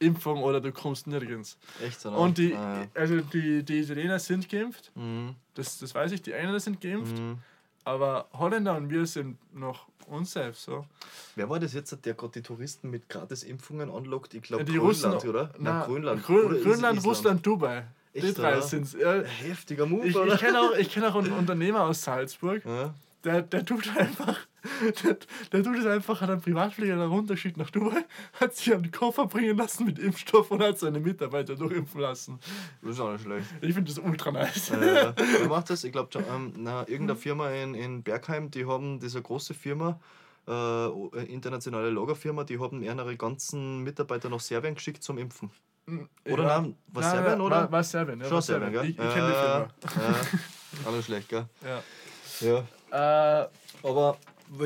Impfung oder du kommst nirgends. Echt, oder? Und die, Ah, ja. also die, die Italiener sind geimpft, Mhm. das, das weiß ich, die Engländer sind geimpft, Mhm. aber Holländer und wir sind noch unsafe. So. Wer war das jetzt, der gerade die Touristen mit Gratisimpfungen anlockt? Ich glaube die Grönland, Russen, oder? Na, Nein, Grönland. Grön, Oder Grönland, Island? Russland, Dubai. die Echt, drei oder? sind es. Ja, Heftiger Move, ich ich kenne auch, ich kenn auch einen Unternehmer aus Salzburg, ja. der, der tut einfach, der, der tut es einfach, hat einen Privatflieger da runtergeschickt nach Dubai, hat sich einen Koffer bringen lassen mit Impfstoff und hat seine Mitarbeiter durchimpfen lassen. Das ist auch nicht schlecht. Ich finde das ultra nice. äh, wer macht das? Ich glaube, ähm, na, irgendeine Firma in, in Bergheim, die haben diese große Firma, äh, internationale Lagerfirma, die haben ihre ganzen Mitarbeiter nach Serbien geschickt zum Impfen. Oder Ja. nein, was Nein, Serbien, oder? War, war Serbien, ja. Schon war Serbien, gell? Ich, ich kenne die Firma. Ja, auch nicht schlecht, gell? Ja. Ja. Äh, Aber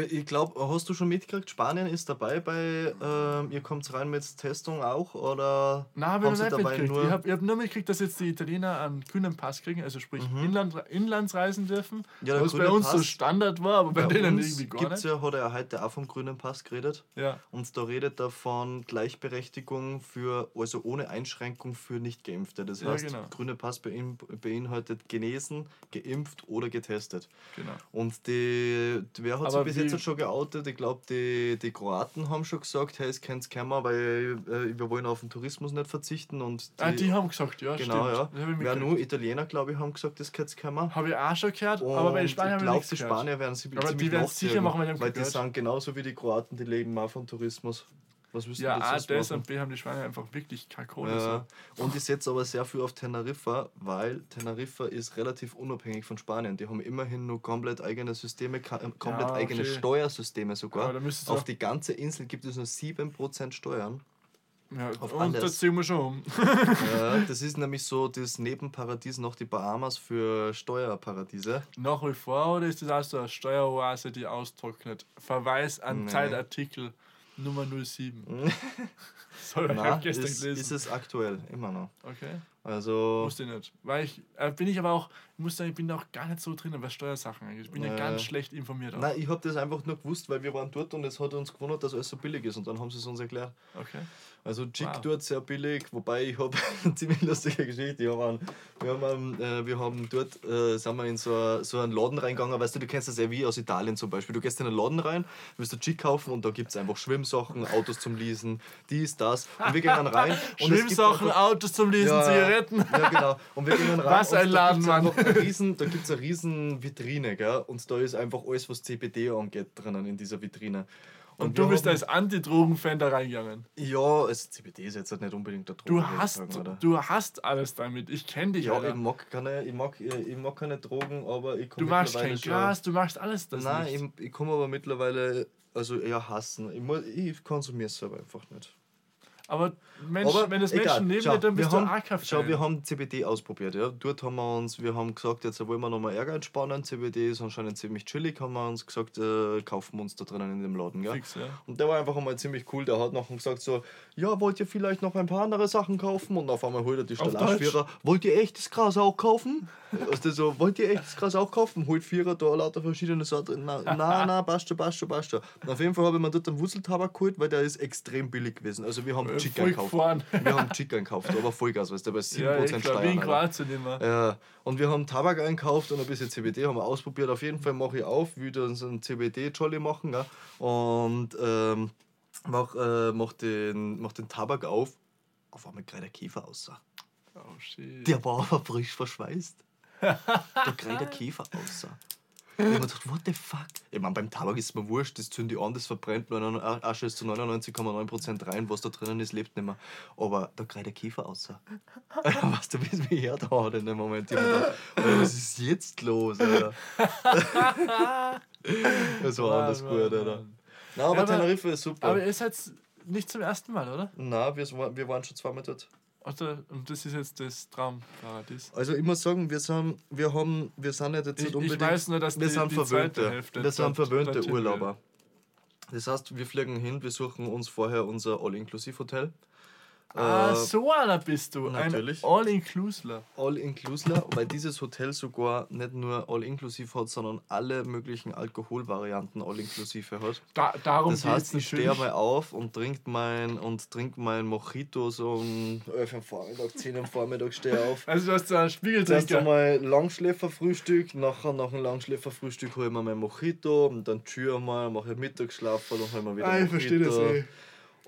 ich glaube, hast du schon mitgekriegt, Spanien ist dabei bei, ähm, ihr kommt rein mit Testung auch, oder Nein, habe haben ich noch sie nicht dabei mitgekriegt. nur- Ich habe ich hab nur mitgekriegt, dass jetzt die Italiener einen grünen Pass kriegen, also sprich Inland, Inlandsreisen dürfen. Mhm. Ja, was bei uns so Pass- Standard war, aber bei, bei denen uns irgendwie gar gibt's nicht. ja, hat er heute auch vom grünen Pass geredet. Ja. Und da redet er von Gleichberechtigung für, also ohne Einschränkung für Nicht-Geimpfte. Das Ja, heißt, genau. grüne Pass bein- beinhaltet genesen, geimpft oder getestet. Genau. Und die, wer hat Aber bis jetzt schon geoutet? Ich glaube, die, die Kroaten haben schon gesagt, hey, es kennt keiner, weil äh, wir wollen auf den Tourismus nicht verzichten. Und die, ah, die haben gesagt, ja, genau, stimmt. ja. Ich Wer mitgekriegt. nur Italiener, glaube ich, haben gesagt, das kennt keiner. Habe ich auch schon gehört, aber bei den Und Spaniern ich habe ich glaube, nichts die. Spanier werden sie Aber die werden es sicher machen, weil die haben weil die gehört. sind genauso wie die Kroaten, die leben auch vom Tourismus. Was willst Ja, A, das und B haben die Spanier einfach wirklich Kohle. Ja. So. Und ich setze aber sehr viel auf Teneriffa, weil Teneriffa ist relativ unabhängig von Spanien. Die haben immerhin nur komplett eigene Systeme, äh, komplett Ja, eigene okay. Steuersysteme sogar. Auf die ganze Insel gibt es nur 7% Steuern. Ja, Auf und alles. das ziehen wir schon um. ja, das ist nämlich so das Nebenparadies noch die Bahamas für Steuerparadiese. Nach wie vor oder ist das auch so eine Steueroase, die austrocknet? Verweis an Nee. Zeitartikel Nummer 07. so, ich Na, habe gestern ist, gelesen. ist es aktuell, immer noch. okay, Also, wusste ich nicht. Weil ich, äh, bin ich aber auch, ich muss sagen, ich bin da auch gar nicht so drin, was Steuersachen angeht. Ich bin ja, Ja. ganz schlecht informiert. Auch. nein, ich habe das einfach nur gewusst, weil wir waren dort und es hat uns gewundert, dass alles so billig ist und dann haben sie es uns erklärt. Okay. Also Jig Wow. dort sehr billig, wobei ich habe eine ziemlich lustige Geschichte. Ich hab einen, wir, haben, äh, wir haben dort, äh, sind wir in so, a- so einen Laden reingegangen, weißt du, du kennst das ja wie aus Italien zum Beispiel. Du gehst in einen Laden rein, willst du Jig kaufen und da gibt es einfach Schwimmsachen, Autos zum Leasen, dies, das. Und wir gehen dann rein. und Schwimmsachen, Autos zum Lesen, Ja, Zigaretten. Ja, genau. Und wir gehen rein. Was und ein da Laden, gibt's Mann. riesen, Da gibt es eine riesen Vitrine, gell? Und da ist einfach alles, was CBD angeht, drinnen in dieser Vitrine. Und wir du bist als Anti-Drogen-Fan da reingegangen. Ja, also CBD ist jetzt halt nicht unbedingt der Droge. Du hast, sagen, oder? du hast alles damit. Ich kenne dich, Ja, Alter. ich mag, keine, ich, mag, ich mag keine Drogen, aber ich Du komme machst mittlerweile kein Gras, du machst alles das Nein, nicht. ich, ich komme aber mittlerweile also eher hassen. Ich, ich konsumiere es aber einfach nicht. Aber, Mensch, Aber wenn das egal. Menschen nehmen, Schau, dann bist wir du haben, auch kein Schau, wir haben CBD ausprobiert, ja. Dort haben wir uns, wir haben gesagt, jetzt wollen wir nochmal Ärger entspannen. CBD ist anscheinend ziemlich chillig, haben wir uns gesagt, äh, kaufen wir uns da drinnen in dem Laden, gell. Fix, ja. Und der war einfach einmal ziemlich cool. Der hat nachher gesagt so, ja, wollt ihr vielleicht noch ein paar andere Sachen kaufen? Und auf einmal holt er die Auf Stalaschvierer. Wollt ihr echtes Gras auch kaufen? Also so, wollt ihr echtes Gras auch kaufen? Holt Vierer da lauter verschiedene Sorten. Na, na, na passt schon, passt schon, passt schon. Auf jeden Fall habe ich mir dort einen Wurzeltabak geholt, weil der ist extrem billig gewesen. Also wir haben Chicken voll gekauft. gefahren. Wir haben Chicken gekauft, aber Vollgas, weißt du, bei 7% Ja, Steuern. Kroatien immer. Ja, und wir haben Tabak einkauft und ein bisschen CBD haben wir ausprobiert. Auf jeden Fall mache ich auf, wieder so einen CBD-Jolly machen. Gell? Und ähm, mach, äh, mach, den, mach den Tabak auf. Auf einmal gerade der Käfer aussah. Oh shit. Der war aber frisch verschweißt. da gerade der Käfer aussah. Ich hab mir gedacht, what the fuck? Ich meine, beim Tabak ist mir wurscht, das zünde ich an, das verbrennt, 99 Asche ist zu 99,9% rein, was da drinnen ist, lebt nicht mehr. Aber da gerade der Käfer aussah. weißt du, wie es mich herhaut in dem Moment? Ich gedacht, was ist jetzt los, Alter? das war Mann, gut, Alter. Mann. Nein, aber Ja, aber- Teneriffa ist super. Aber ihr seid nicht zum ersten Mal, oder? Nein, wir, waren- wir waren schon zweimal dort. Oder? Und das ist jetzt das Traumparadies. Also ich muss sagen, wir sind, wir haben, wir sind nicht jetzt Ich, nicht ich unbedingt. weiß nur, dass wir die, sind die verwöhnte. Hälfte Wir sind verwöhnte Urlauber. Das heißt, wir fliegen hin, wir suchen uns vorher unser All-Inclusive-Hotel. Ah, Äh, so einer bist du. natürlich. Ein All-Inclusive. All-Inclusive, weil dieses Hotel sogar nicht nur All-Inclusive hat, sondern alle möglichen Alkoholvarianten All-Inclusive hat. Da, darum Das heißt, ich stehe mal auf und trinke mein, und trink mein Mojito so um 11 am Vormittag, 10 am Vormittag stehe auf. Also du hast da einen Spiegeltrinker. einmal Langschläferfrühstück, nachher nach dem Langschläferfrühstück hole ich mir mein Mojito und dann Tür einmal, mache Mittagsschlaf und dann hole ich mir wieder Ah, ich verstehe das eh.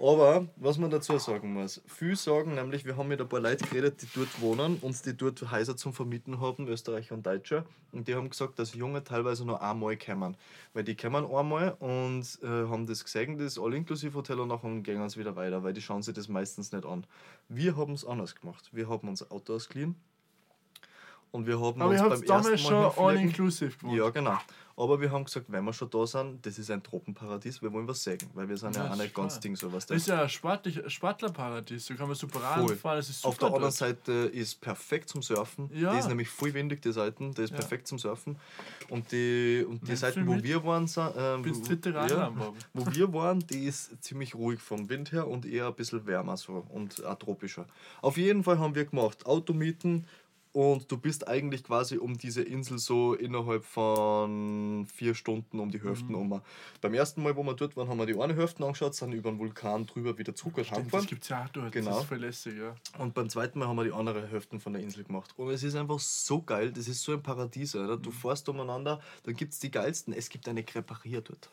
Aber, was man dazu sagen muss, viel sagen, nämlich wir haben mit ein paar Leuten geredet, die dort wohnen und die dort Häuser zum Vermieten haben, Österreicher und Deutsche. Und die haben gesagt, dass Junge teilweise nur einmal kommen. Weil die kommen einmal und äh, haben das gesehen, das All-Inclusive-Hotel und nachher gehen sie wieder weiter, weil die schauen sich das meistens nicht an. Wir haben es anders gemacht. Wir haben unser Auto ausgeliehen und wir haben Aber uns beim damals ersten schon Mal hinfliegen- All-Inclusive gewohnt. ja, genau. Aber wir haben gesagt, wenn wir schon da sind, das ist ein Tropenparadies, wir wollen was sagen, weil wir sind ja, Ja, auch nicht ganz Ding so was. Das ist ja ein Sportlich, Sportlerparadies. Da kann man super Radfahren. Fahren. Das ist super Auf der anderen. Seite ist perfekt zum Surfen. Ja. Die ist nämlich voll windig, die Seiten. Die ist Ja. perfekt zum Surfen. Und die, und die Seiten, wo wir waren, sind, Bist dritte ja, wo wir waren, die ist ziemlich ruhig vom Wind her und eher ein bisschen wärmer so und auch tropischer. Auf jeden Fall haben wir gemacht, Auto mieten und du bist eigentlich quasi um diese Insel so innerhalb von vier Stunden um die Hälften Mhm. um. Beim ersten Mal, wo wir dort waren, haben wir die eine Hälfte angeschaut, sind über den Vulkan drüber wieder zurück und Stimmt, das gibt es ja auch dort. Genau. Das ist voll lässig, ja. Und beim zweiten Mal haben wir die andere Hälfte von der Insel gemacht. Und es ist einfach so geil, das ist so ein Paradies. Alter. Mhm. Du fährst umeinander, dann gibt es die geilsten. Es gibt eine Creperia dort.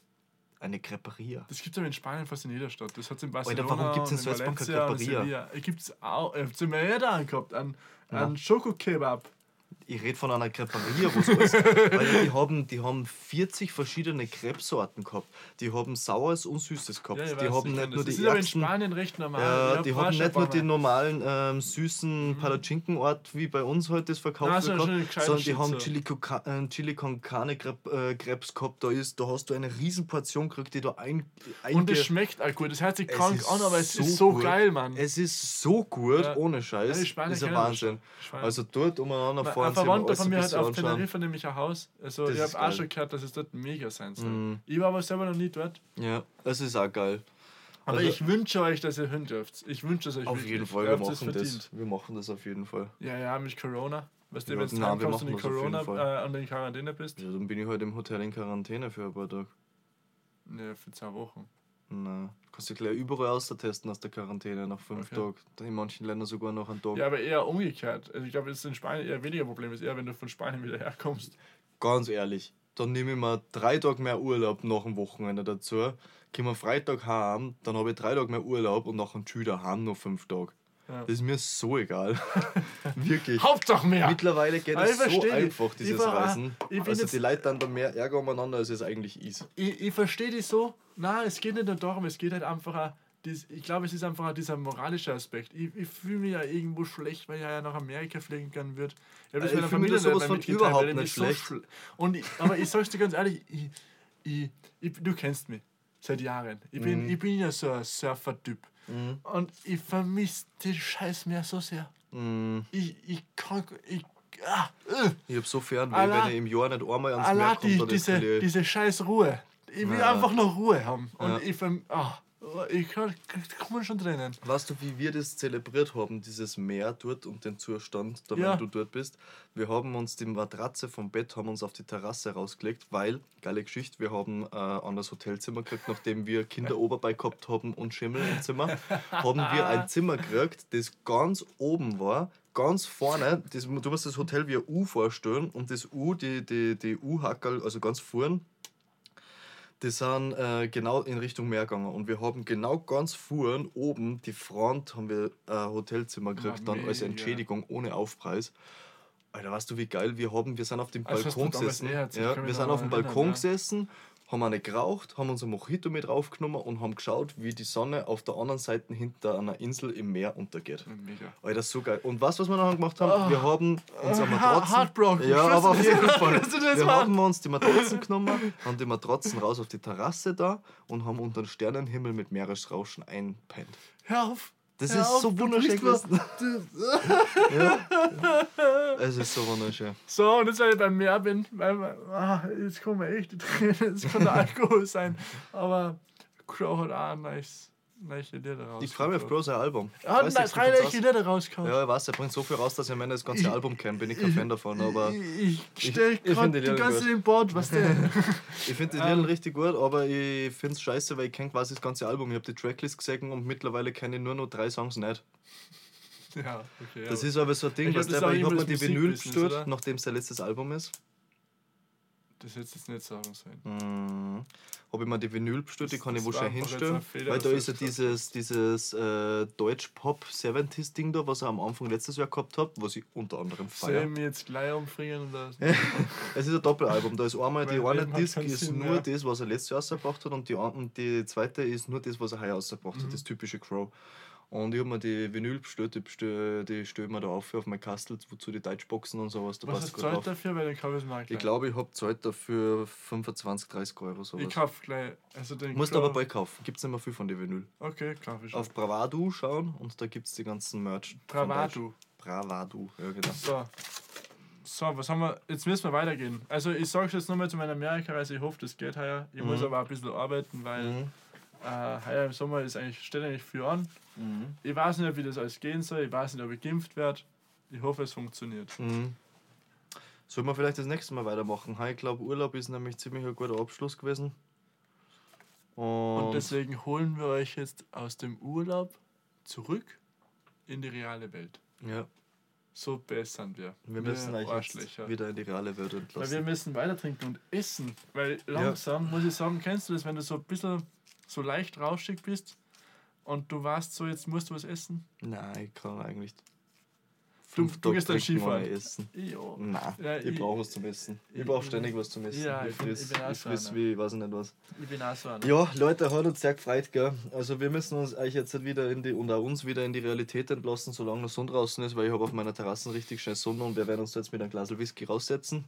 Eine Creperia. Das gibt es aber in Spanien fast in jeder Stadt. Das hat es in Alter, Barcelona. warum gibt's in und Salzburg keine Creperia? Gibt es auch. Ja da angehabt. An, Ja. an Schokokebab. Ich rede von einer Creperia, wo alles. Weil die haben, die haben 40 verschiedene Crepesorten gehabt. Die haben Saures und Süßes gehabt. Ja, die haben ich nicht nur das. die Das ist aber in Spanien recht normal. Ja, Ich die haben nicht nur ein die normalen ähm, süßen Palatschinkenort, wie bei uns heute das verkauft Nein, wird, sondern gehabt, sondern die haben so. Chili, Coca- äh, Chili con Carne äh, Krebs gehabt. Da, ist, da hast du eine riesen Portion gekriegt, die du ein, Und es schmeckt auch gut. Das hört sich krank an, aber es so ist so gut. geil, Mann. Es ist so gut, Ja. ohne Ja, Scheiß. die Spanier ist ein das Wahnsinn. Also dort umeinander Fahren, ein Verwandter von mir hat auf. Teneriffa nämlich ein Haus. Also Das ich habe auch schon gehört, dass es dort mega sein soll. Mhm. Ich war aber selber noch nie dort. Ja, das ist auch geil. Aber Also- ich wünsche euch, dass ihr hin dürft. Ich wünsche es euch Auf wirklich. jeden Fall, wir es machen das. Wir machen das auf jeden Fall. Ja, ja, mit Corona. Weißt du, wenn du heimkommst und in Corona äh, und in Quarantäne bist? Ja, dann bin ich heute im Hotel in Quarantäne für ein paar Tage. Ja, für zwei Wochen. Nein. Kannst du gleich überall austesten aus der Quarantäne nach fünf Okay. Tagen. In manchen Ländern sogar noch einen Tag. Ja, aber eher umgekehrt. Also ich glaube, es ist in Spanien eher weniger Problem. Ist eher, wenn du von Spanien wieder herkommst. Ganz ehrlich, dann nehme ich mir drei Tage mehr Urlaub nach dem Wochenende dazu. Komme am Freitag heim, dann habe ich drei Tage mehr Urlaub und nachher tschü daheim noch fünf Tage. Ja. Das ist mir so egal. Wirklich. Hauptsache mehr! Mittlerweile geht es so die. einfach, dieses war auch- Reisen. Also die Leute dann da mehr Ärger umeinander, als es eigentlich ist. Ich, ich verstehe dich so. Nein, es geht nicht nur darum, es geht halt einfach ich glaube, es ist einfach dieser moralische Aspekt. Ich, ich fühle mich ja irgendwo schlecht, weil ich ja nach Amerika fliegen können wird. Ich habe das meiner Familie sowas von überhaupt nicht so schlecht. schl- Und ich, aber ich sag's dir ganz ehrlich, ich, ich, ich, du kennst mich seit Jahren. Ich bin, Mhm. ich bin ja so ein Surfer-Typ. Mhm. Und ich vermisse den Scheiß mehr so sehr. Mhm. Ich, ich kann. Ich, ah, äh. Ich hab so fern, weil Allah- wenn ich im Jahr nicht einmal ans Meer Allah, komme, die, dann diese, diese scheiß Ruhe. Ich will Ja. einfach noch Ruhe haben. Und Ja. ich verm ah, ich kann, kann schon Tränen. Weißt du, wie wir das zelebriert haben, dieses Meer dort und den Zustand, da Ja. wenn du dort bist? Wir haben uns die Matratze vom Bett haben uns auf die Terrasse rausgelegt, weil, geile Geschichte, wir haben äh, an das Hotelzimmer gekriegt, nachdem wir Kinder oberbei gehabt haben und Schimmel im Zimmer, haben wir ein Zimmer gekriegt, das ganz oben war, ganz vorne, das, du musst das Hotel wie ein U vorstellen und das U, die, die, die U-Hackerl, also ganz vorn, die sind äh, genau in Richtung Meer gegangen und wir haben genau ganz vorn oben die Front haben wir ein Hotelzimmer gekriegt, Na, dann als. Entschädigung ohne Aufpreis. Alter, weißt du, wie geil wir haben? Wir sind auf dem du Balkon gesessen. Ja, wir sind auf dem Balkon ja. gesessen, haben eine geraucht, haben unser Mojito mit draufgenommen und haben geschaut, wie die Sonne auf der anderen Seite hinter einer Insel im Meer untergeht. Mega. Alter, so geil. Und was, was wir nachher gemacht haben? Wir haben unsere Ah, Matratzen. heartbroken. Ja, aber auf jeden Fall. Wir machst. haben uns die Matratzen genommen, haben die Matratzen raus auf die Terrasse da und haben unter den Sternenhimmel mit Meeresrauschen einpennt. Hör auf. Das Hör ist auf, so wunderschön ja. Es ist so wunderschön. So, und jetzt, weil ich beim Meer bin, weil ah, jetzt kommen mir echt die Tränen, es kann der Alkohol sein. Aber Crow hat auch ein nice, nice Lieder raus. Ich freue mich auf sein Album. Er hat Weiß ein nicht, drei nice Lieder rausgehauen. Ja, ich weiß, er bringt so viel raus, dass ich am Ende das ganze Ich- Album kenne. Bin ich kein Fan davon, aber ich, ich stell ich- ich gerade die ganze gut. den Board, was der. ich finde die Lieder richtig gut, aber ich finde es scheiße, weil ich kenne quasi das ganze Album. Ich habe die Tracklist gesehen und mittlerweile kenne ich nur noch drei Songs nicht. ja, okay. Das aber ist aber so ein Ding, Ich glaub, weißt das du, ist auch weil ich habe mir die Vinyl bestellt, nachdem es sein letztes Album ist. Das hätte jetzt nicht sagen sollen. Mhm. Habe ich mir die Vinyl bestellt, die kann ich das einfach jetzt hinstellen. Fehler, Weil da ist ja dieses, dieses äh, Deutsch-Pop-70s-Ding da, was er am Anfang letztes Jahr gehabt hat, was ich unter anderem Soll feiere. ich mich jetzt gleich umfringen oder? Es ist ein Doppelalbum. Da ist einmal die eine Disc ist Sinn nur mehr. das, was er letztes Jahr rausgebracht hat und die, und die zweite ist nur das, was er heuer rausgebracht Mhm. hat, das typische Crow. Und ich habe mir die Vinyl bestellt, die, bestell, die stelle ich mir da auf auf mein Kastel, wozu die Deutschboxen und sowas, da Was hast du drauf. dafür? Weil kaufe ich es mal Ich glaube, ich habe Zeit dafür 25, 30 Euro sowas. Ich kauf gleich. Also den Musst Crow- aber bald kaufen. Gibt es nicht mehr viel von den Vinyl. Okay, kauf ich schon. Auf Bravado schauen und da gibt es die ganzen Merch. Bravado. Bravado, ja genau. So. So, was haben wir? Jetzt müssen wir weitergehen. Also, ich sage jetzt nochmal zu meiner Amerika-Reise. Ich hoffe, das geht heuer. Ich muss Mhm. aber auch ein bisschen arbeiten, weil Mhm. Äh, heuer im Sommer ist eigentlich, steht eigentlich viel an. Mhm. Ich weiß nicht, wie das alles gehen soll. Ich weiß nicht, ob ich geimpft werde. Ich hoffe, es funktioniert. Mhm. Sollen wir vielleicht das nächste Mal weitermachen? Ich glaube, Urlaub ist nämlich ziemlich ein guter Abschluss gewesen. Und, Und deswegen holen wir euch jetzt aus dem Urlaub zurück in die reale Welt. ja, So bessern wir. wir müssen euch Arschlöcher. jetzt wieder in die reale Welt Weil wir entlassen. müssen weiter trinken und essen. Weil langsam, muss ich sagen, kennst du das, wenn du so ein bisschen so leicht rauschig bist und du weißt so, jetzt musst du was essen? Nein, ich kann eigentlich. Du- du gehst dann Skifahren. Essen. Jo. Nein, Ja, ich, ich- brauche was zum Essen. Ich, ich- brauche ständig was zum Essen. Ja, ich ich friss, ich bin ich so friss einer. wie, ich weiß nicht was. Ich bin auch so einer. Ja, Leute, hat uns sehr gefreut, gell? Also wir müssen uns euch jetzt wieder in die und auch uns wieder in die Realität entlassen, solange der Sonne draußen ist, weil ich habe auf meiner Terrasse richtig schön Sonne und wir werden uns jetzt mit einem Glas Whisky raussetzen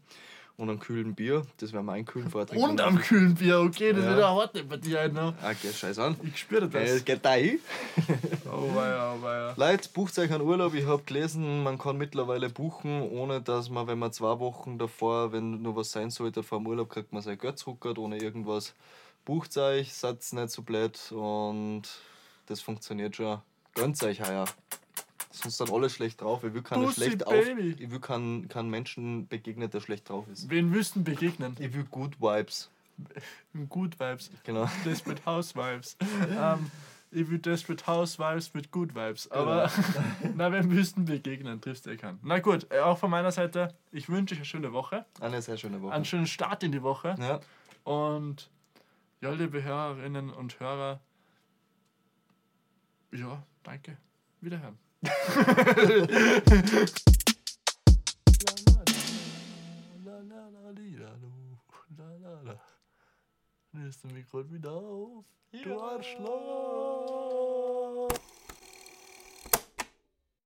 und einem kühlen Bier. Das werden wir einkühlen vorher trinken Und am kühlen Bier, okay, das Ja. ist wieder hart bei dir halt noch. Ah, okay, scheiß an. Ich spüre Äh, das. Es geht da hin. Oh weia, oh weia. Leute, bucht euch einen Urlaub. Ich habe gelesen, man kann mittlerweile buchen, ohne dass man, wenn man zwei Wochen davor, wenn nur was sein sollte, vor dem Urlaub kriegt man sein Geld zurück, ohne irgendwas. Bucht euch, seid nicht so blöd und das funktioniert schon. Gönnt euch heuer. Sonst dann alle schlecht drauf. Ich will keinen Pussy schlecht auf. Baby. Ich will keinen keinen Menschen begegnen, der schlecht drauf ist. Wen müssten begegnen? Ich will Good Vibes. Good Vibes. Genau. Desperate Housewives. ähm, ich will Desperate Housewives mit Good Vibes. Aber na, wir müssten begegnen, triffst du keinen. Na gut, äh, auch von meiner Seite, ich wünsche euch eine schöne Woche, Eine sehr schöne Woche. einen schönen Start in die Woche. Ja. Und ja, liebe Hörerinnen und Hörer, ja, danke. Wiederhören. Löst du mich gerade wieder auf? Du Arschloch!